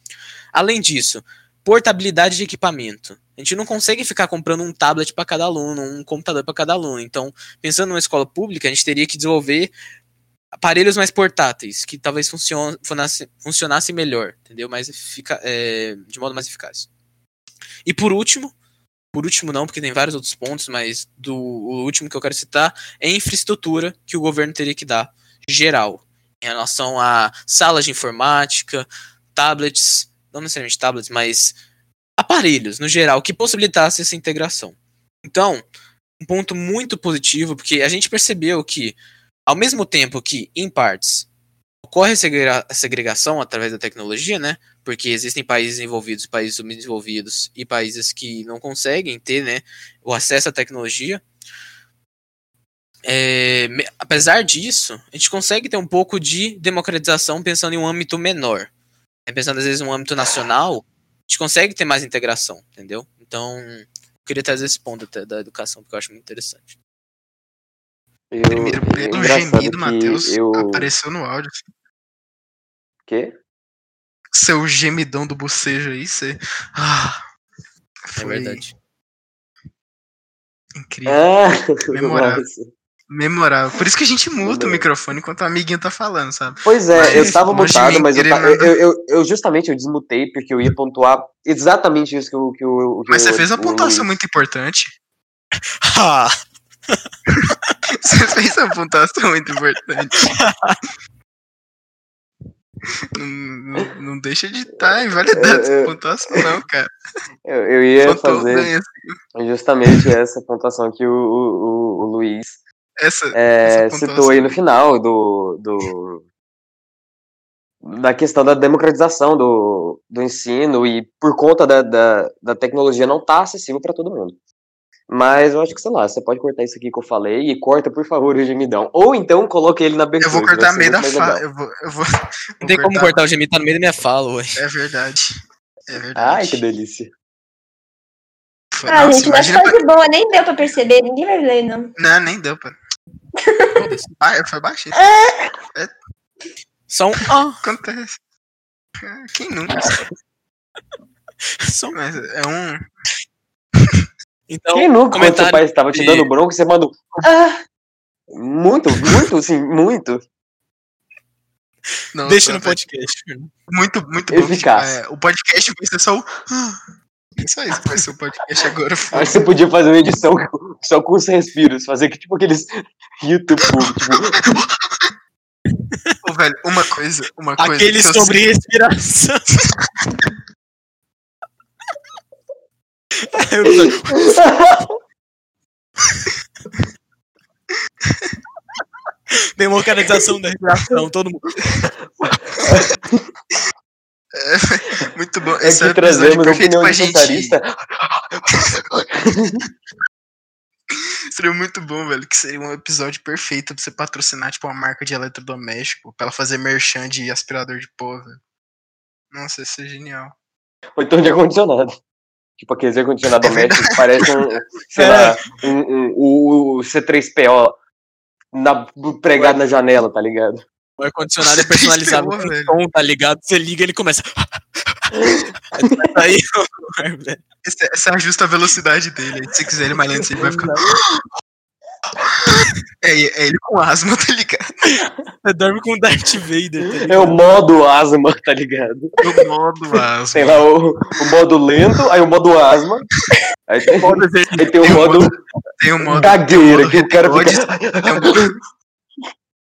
Além disso, portabilidade de equipamento. A gente não consegue ficar comprando um tablet para cada aluno, um computador para cada aluno. Então, pensando numa escola pública, a gente teria que desenvolver aparelhos mais portáteis, que talvez funcion funcionasse, funcionasse melhor, entendeu? Mais efica é, de modo mais eficaz. E por último, por último não, porque tem vários outros pontos, mas do o último que eu quero citar é a infraestrutura que o governo teria que dar, geral, em relação a salas de informática, tablets, não necessariamente tablets, mas aparelhos, no geral, que possibilitasse essa integração. Então, um ponto muito positivo, porque a gente percebeu que, ao mesmo tempo que, em partes, ocorre a segrega- a segregação através da tecnologia, né? Porque existem países envolvidos, países subdesenvolvidos e países que não conseguem ter, né, o acesso à tecnologia. É, apesar disso, a gente consegue ter um pouco de democratização pensando em um âmbito menor. É, Pensando às vezes em um âmbito nacional, a gente consegue ter mais integração, entendeu? Então, eu queria trazer esse ponto da educação, porque eu acho muito interessante. Eu, Primeiro, é pelo engraçado gemido, que Matheus, eu... apareceu no áudio. Quê? Seu gemidão do bocejo aí, você. Ah, É foi verdade. incrível. Ah, Memorável. nossa. Memorável. Por isso que a gente muta o microfone enquanto o amiguinho tá falando, sabe? Pois é, Mas, eu tava mutado, mas eu, ta- eu, eu, eu justamente eu desmutei porque eu ia pontuar exatamente isso que o que o que Mas você fez uma pontuação muito importante. Você fez uma pontuação muito importante. Não, não- não deixa de estar invalidando essa pontuação, não, cara. Eu, eu ia Pontuou fazer bem, justamente essa pontuação que o, o, o Luiz Essa, é, essa citou aí no final do, do da questão da democratização do, do ensino e por conta da, da, da tecnologia não tá acessível para todo mundo. Mas eu acho que, sei lá, você pode cortar isso aqui que eu falei e corta, por favor, o gemidão. Ou então coloque ele na abertura. Eu vou cortar meio da fala. Eu vou, eu vou, não tem como cortar o gemido, tá no meio da minha fala, ué. É verdade. É verdade. Ai, que delícia. Foi- Ah, Nossa, gente, mas foi de boa, nem deu pra perceber, ninguém vai ler, não. Não, nem deu, pô. Ah, foi baixinho. Só um. Ah, Acontece. É, Quem nunca? só. Mas é um. Então, Quem nunca, quando seu comentário pai estava te dando bronca, você manda um. Ah! Muito, muito, assim, muito. Nossa, deixa no podcast. Muito, muito bom. Eficaz. Tipo, é, o podcast vai ser só o. Ah, só isso que vai ser o podcast agora. Acho que você podia fazer uma edição só com os respiros, fazer que tipo aqueles YouTube, tipo, Ô, velho, uma coisa, uma coisa. Aquele eu sobre respiração. Democratização da respiração, todo mundo. sei- Muito bom. é Esse é que episódio trazemos a perfeito opinião pra de gente. Seria muito bom, velho. Que seria um episódio perfeito pra você patrocinar, tipo, uma marca de eletrodoméstico. Pra ela fazer merchan de aspirador de pó, velho. Nossa, isso é genial. Ou então de ar-condicionado. Tipo aqueles ar-condicionado É doméstico que parece um, sei É. lá, um, um- o, o C3PO na, pregado na janela, tá ligado? O ar-condicionado é personalizável Ferrou, com som, tá ligado? Você liga ele começa. Aí. Esse- Essa ajusta a velocidade dele. Se você quiser ele mais lento, ele vai ficar. É, é ele com asma, tá ligado? Você dorme com o Darth Vader, tá? É o modo asma, tá ligado? O modo asma. Tem lá o, o modo lento, aí o modo asma. Aí tem, aí tem o Tem o modo Tem um modo. gagueira, modo que o cara God, fica. Tem um,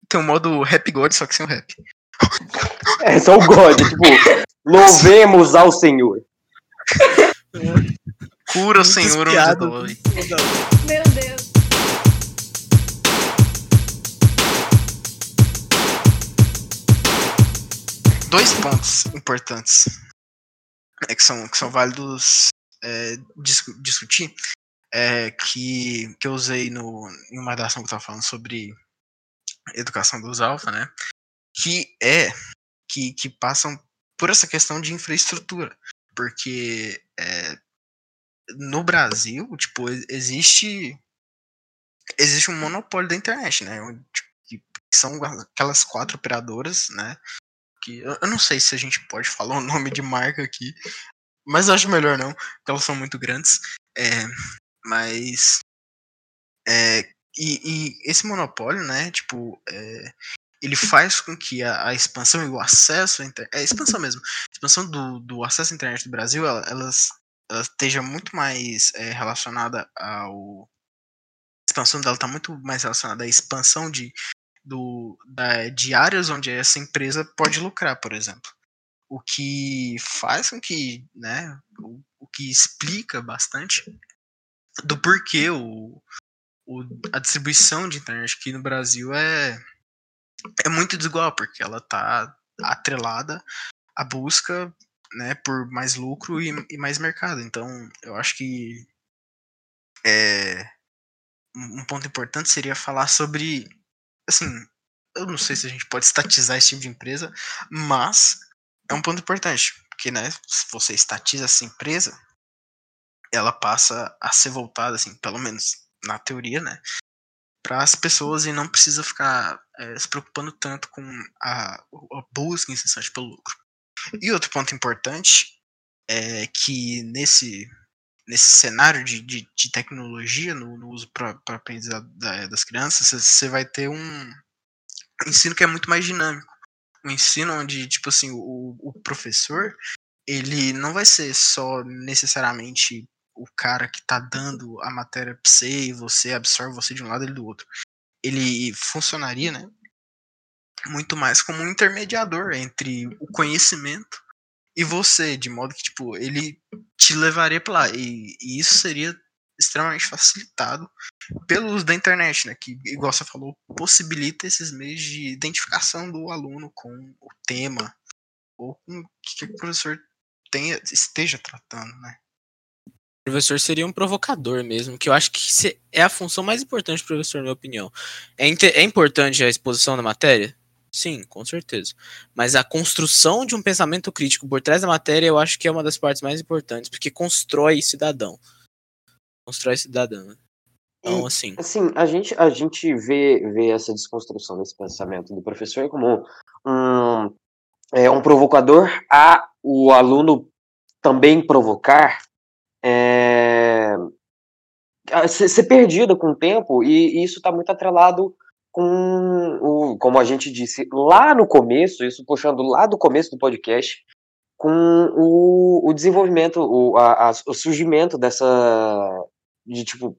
tem um modo rap god, só que sem o rap. É só o God, tipo, louvemos ao Senhor. Cura o Senhor onde dói. Meu Deus. Dois pontos importantes é, que, são, que são válidos é, discu- discutir, é, que, que eu usei no, em uma redação que eu estava falando sobre educação dos alfa, né? Que é que, que passam por essa questão de infraestrutura. Porque é, no Brasil, tipo, existe existe um monopólio da internet, né? onde, tipo, que são aquelas quatro operadoras, né? Que eu, não sei se a gente pode falar o nome de marca aqui, mas acho melhor não, porque elas são muito grandes. É, mas é, e, e esse monopólio, né? Tipo, é, ele faz com que a, a expansão e o acesso internet, é a expansão mesmo, a expansão do, do acesso à internet do Brasil, ela, elas, ela esteja muito mais é, relacionada ao a expansão dela está muito mais relacionada à expansão de, do, da, de áreas onde essa empresa pode lucrar, por exemplo. O que faz com que, né, o, o que explica bastante do porquê o, o, a distribuição de internet aqui no Brasil é, é muito desigual, porque ela está atrelada à busca né, por mais lucro e, e mais mercado. Então, eu acho que é, um um ponto importante seria falar sobre, assim, eu não sei se a gente pode estatizar esse tipo de empresa, mas é um ponto importante, porque, né, se você estatiza essa empresa, ela passa a ser voltada, assim, pelo menos na teoria, né, para as pessoas e não precisa ficar eh, se preocupando tanto com a, a busca incessante pelo lucro. E outro ponto importante é que nesse nesse cenário de, de, de tecnologia no, no uso para aprendizado da- das crianças, você- vai ter um ensino que é muito mais dinâmico. Um ensino onde, tipo assim, o, o professor, ele não vai ser só necessariamente o cara que tá dando a matéria pra você e você absorve você de um lado e do outro. Ele funcionaria, né? Muito mais como um intermediador entre o conhecimento e você, de modo que, tipo, ele te levaria pra lá. E, e isso seria extremamente facilitado pelo uso da internet, né? Que, igual você falou, possibilita esses meios de identificação do aluno com o tema ou com o que, o professor tenha, esteja tratando, né? O professor seria um provocador mesmo, que eu acho que é a função mais importante do professor, na minha opinião. É, é importante a exposição da matéria? Sim, com certeza. Mas a construção de um pensamento crítico por trás da matéria, eu acho que é uma das partes mais importantes, porque constrói cidadão. Constrói cidadão. né? Então, E, assim, Assim, a gente, a gente vê, vê essa desconstrução desse pensamento do professor como um, é, um provocador a o aluno também provocar é, ser perdido com o tempo, e, e isso está muito atrelado com o, como a gente disse lá no começo, isso puxando lá do começo do podcast, com o, o desenvolvimento, o, a, a- o surgimento dessa de tipo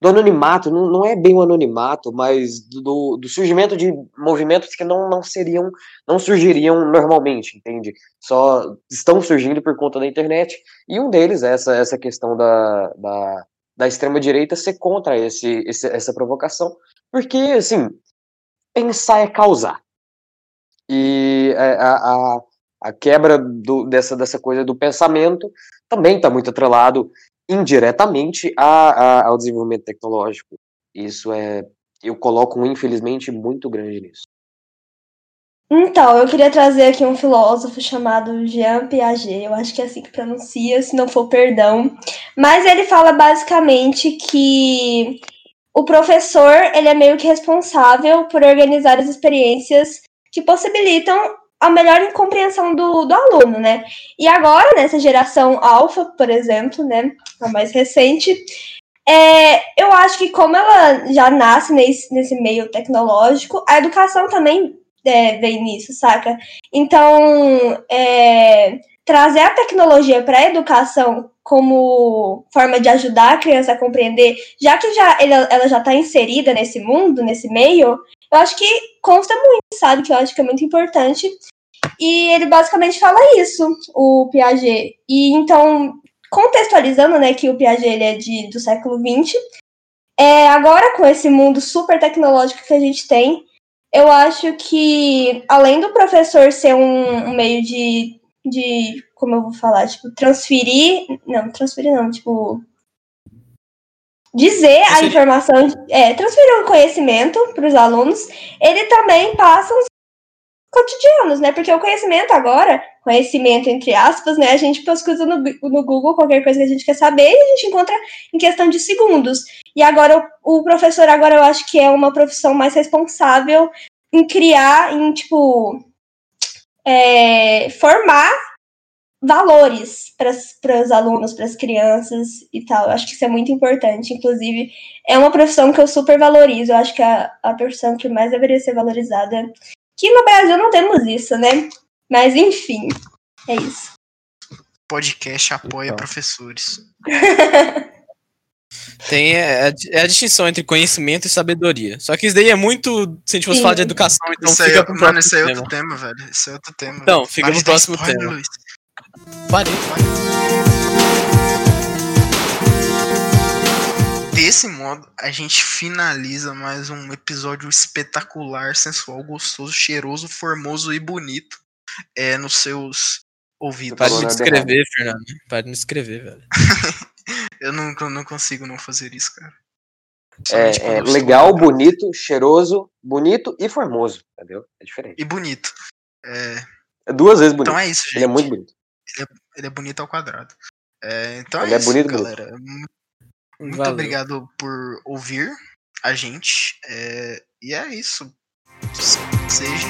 do anonimato, não, não é bem o anonimato, mas do, do surgimento de movimentos que não, não seriam, não surgiriam normalmente, entende? Só estão surgindo por conta da internet, e um deles é essa, essa questão da, da, da extrema-direita ser contra esse, esse, essa provocação, porque, assim, pensar é causar. E a, a, a quebra do, dessa, dessa coisa do pensamento também está muito atrelado indiretamente a, a, ao desenvolvimento tecnológico. Isso é, eu coloco um infelizmente muito grande nisso. Então, eu queria trazer aqui um filósofo chamado Jean Piaget, eu acho que é assim que pronuncia, se não for perdão. Mas ele fala basicamente que o professor, ele é meio que responsável por organizar as experiências que possibilitam a melhor compreensão do, do aluno, né? E agora, nessa geração alfa, por exemplo, né, a mais recente, é, eu acho que como ela já nasce nesse, nesse meio tecnológico, a educação também é, vem nisso, saca? Então, é, trazer a tecnologia para a educação como forma de ajudar a criança a compreender, já que já ela, já está inserida nesse mundo, nesse meio, Eu acho que consta muito, sabe? Que eu acho que é muito importante. E ele basicamente fala isso, o Piaget. E então, contextualizando, né, que o Piaget ele é de, do século XX, é, agora com esse mundo super tecnológico que a gente tem, eu acho que, além do professor ser um, um meio de, de, como eu vou falar, tipo, transferir, não, transferir não, tipo, dizer a informação, é, transferir um conhecimento para os alunos, ele também passa uns cotidianos, né? Porque o conhecimento agora, conhecimento entre aspas, né? A gente pesquisa no, no Google qualquer coisa que a gente quer saber e a gente encontra em questão de segundos. E agora o, o professor agora eu acho que é uma profissão mais responsável em criar, em tipo é, formar valores para os alunos, para as crianças e tal. Eu acho que isso é muito importante. Inclusive, é uma profissão que eu super valorizo. Eu acho que é a, a profissão que mais deveria ser valorizada que no Brasil não temos isso, né? Mas enfim, é isso. Podcast apoia então. professores. Tem é, é, a distinção entre conhecimento e sabedoria. Só que isso daí é muito. Se a gente fosse Sim. falar de educação, então isso fica aí, pro mano, isso é outro tema, velho. Isso é outro tema. Então, velho. fica Pare pro próximo spoiler, tema. Luiz. Parei, Desse modo, a gente finaliza mais um episódio espetacular, sensual, gostoso, cheiroso, formoso e bonito é, nos seus ouvidos. Pare de escrever, Fernando. Pare de escrever, velho. eu não, não consigo não fazer isso, cara. É, é legal, bonito, cheiroso, bonito e formoso, entendeu? É diferente. E bonito. É... é duas vezes bonito. Então é isso, gente. Ele é muito bonito. Ele é, ele é bonito ao quadrado. É, então ele é, é isso, bonito, galera. Muito Valeu. obrigado por ouvir a gente. É, e é isso. Seja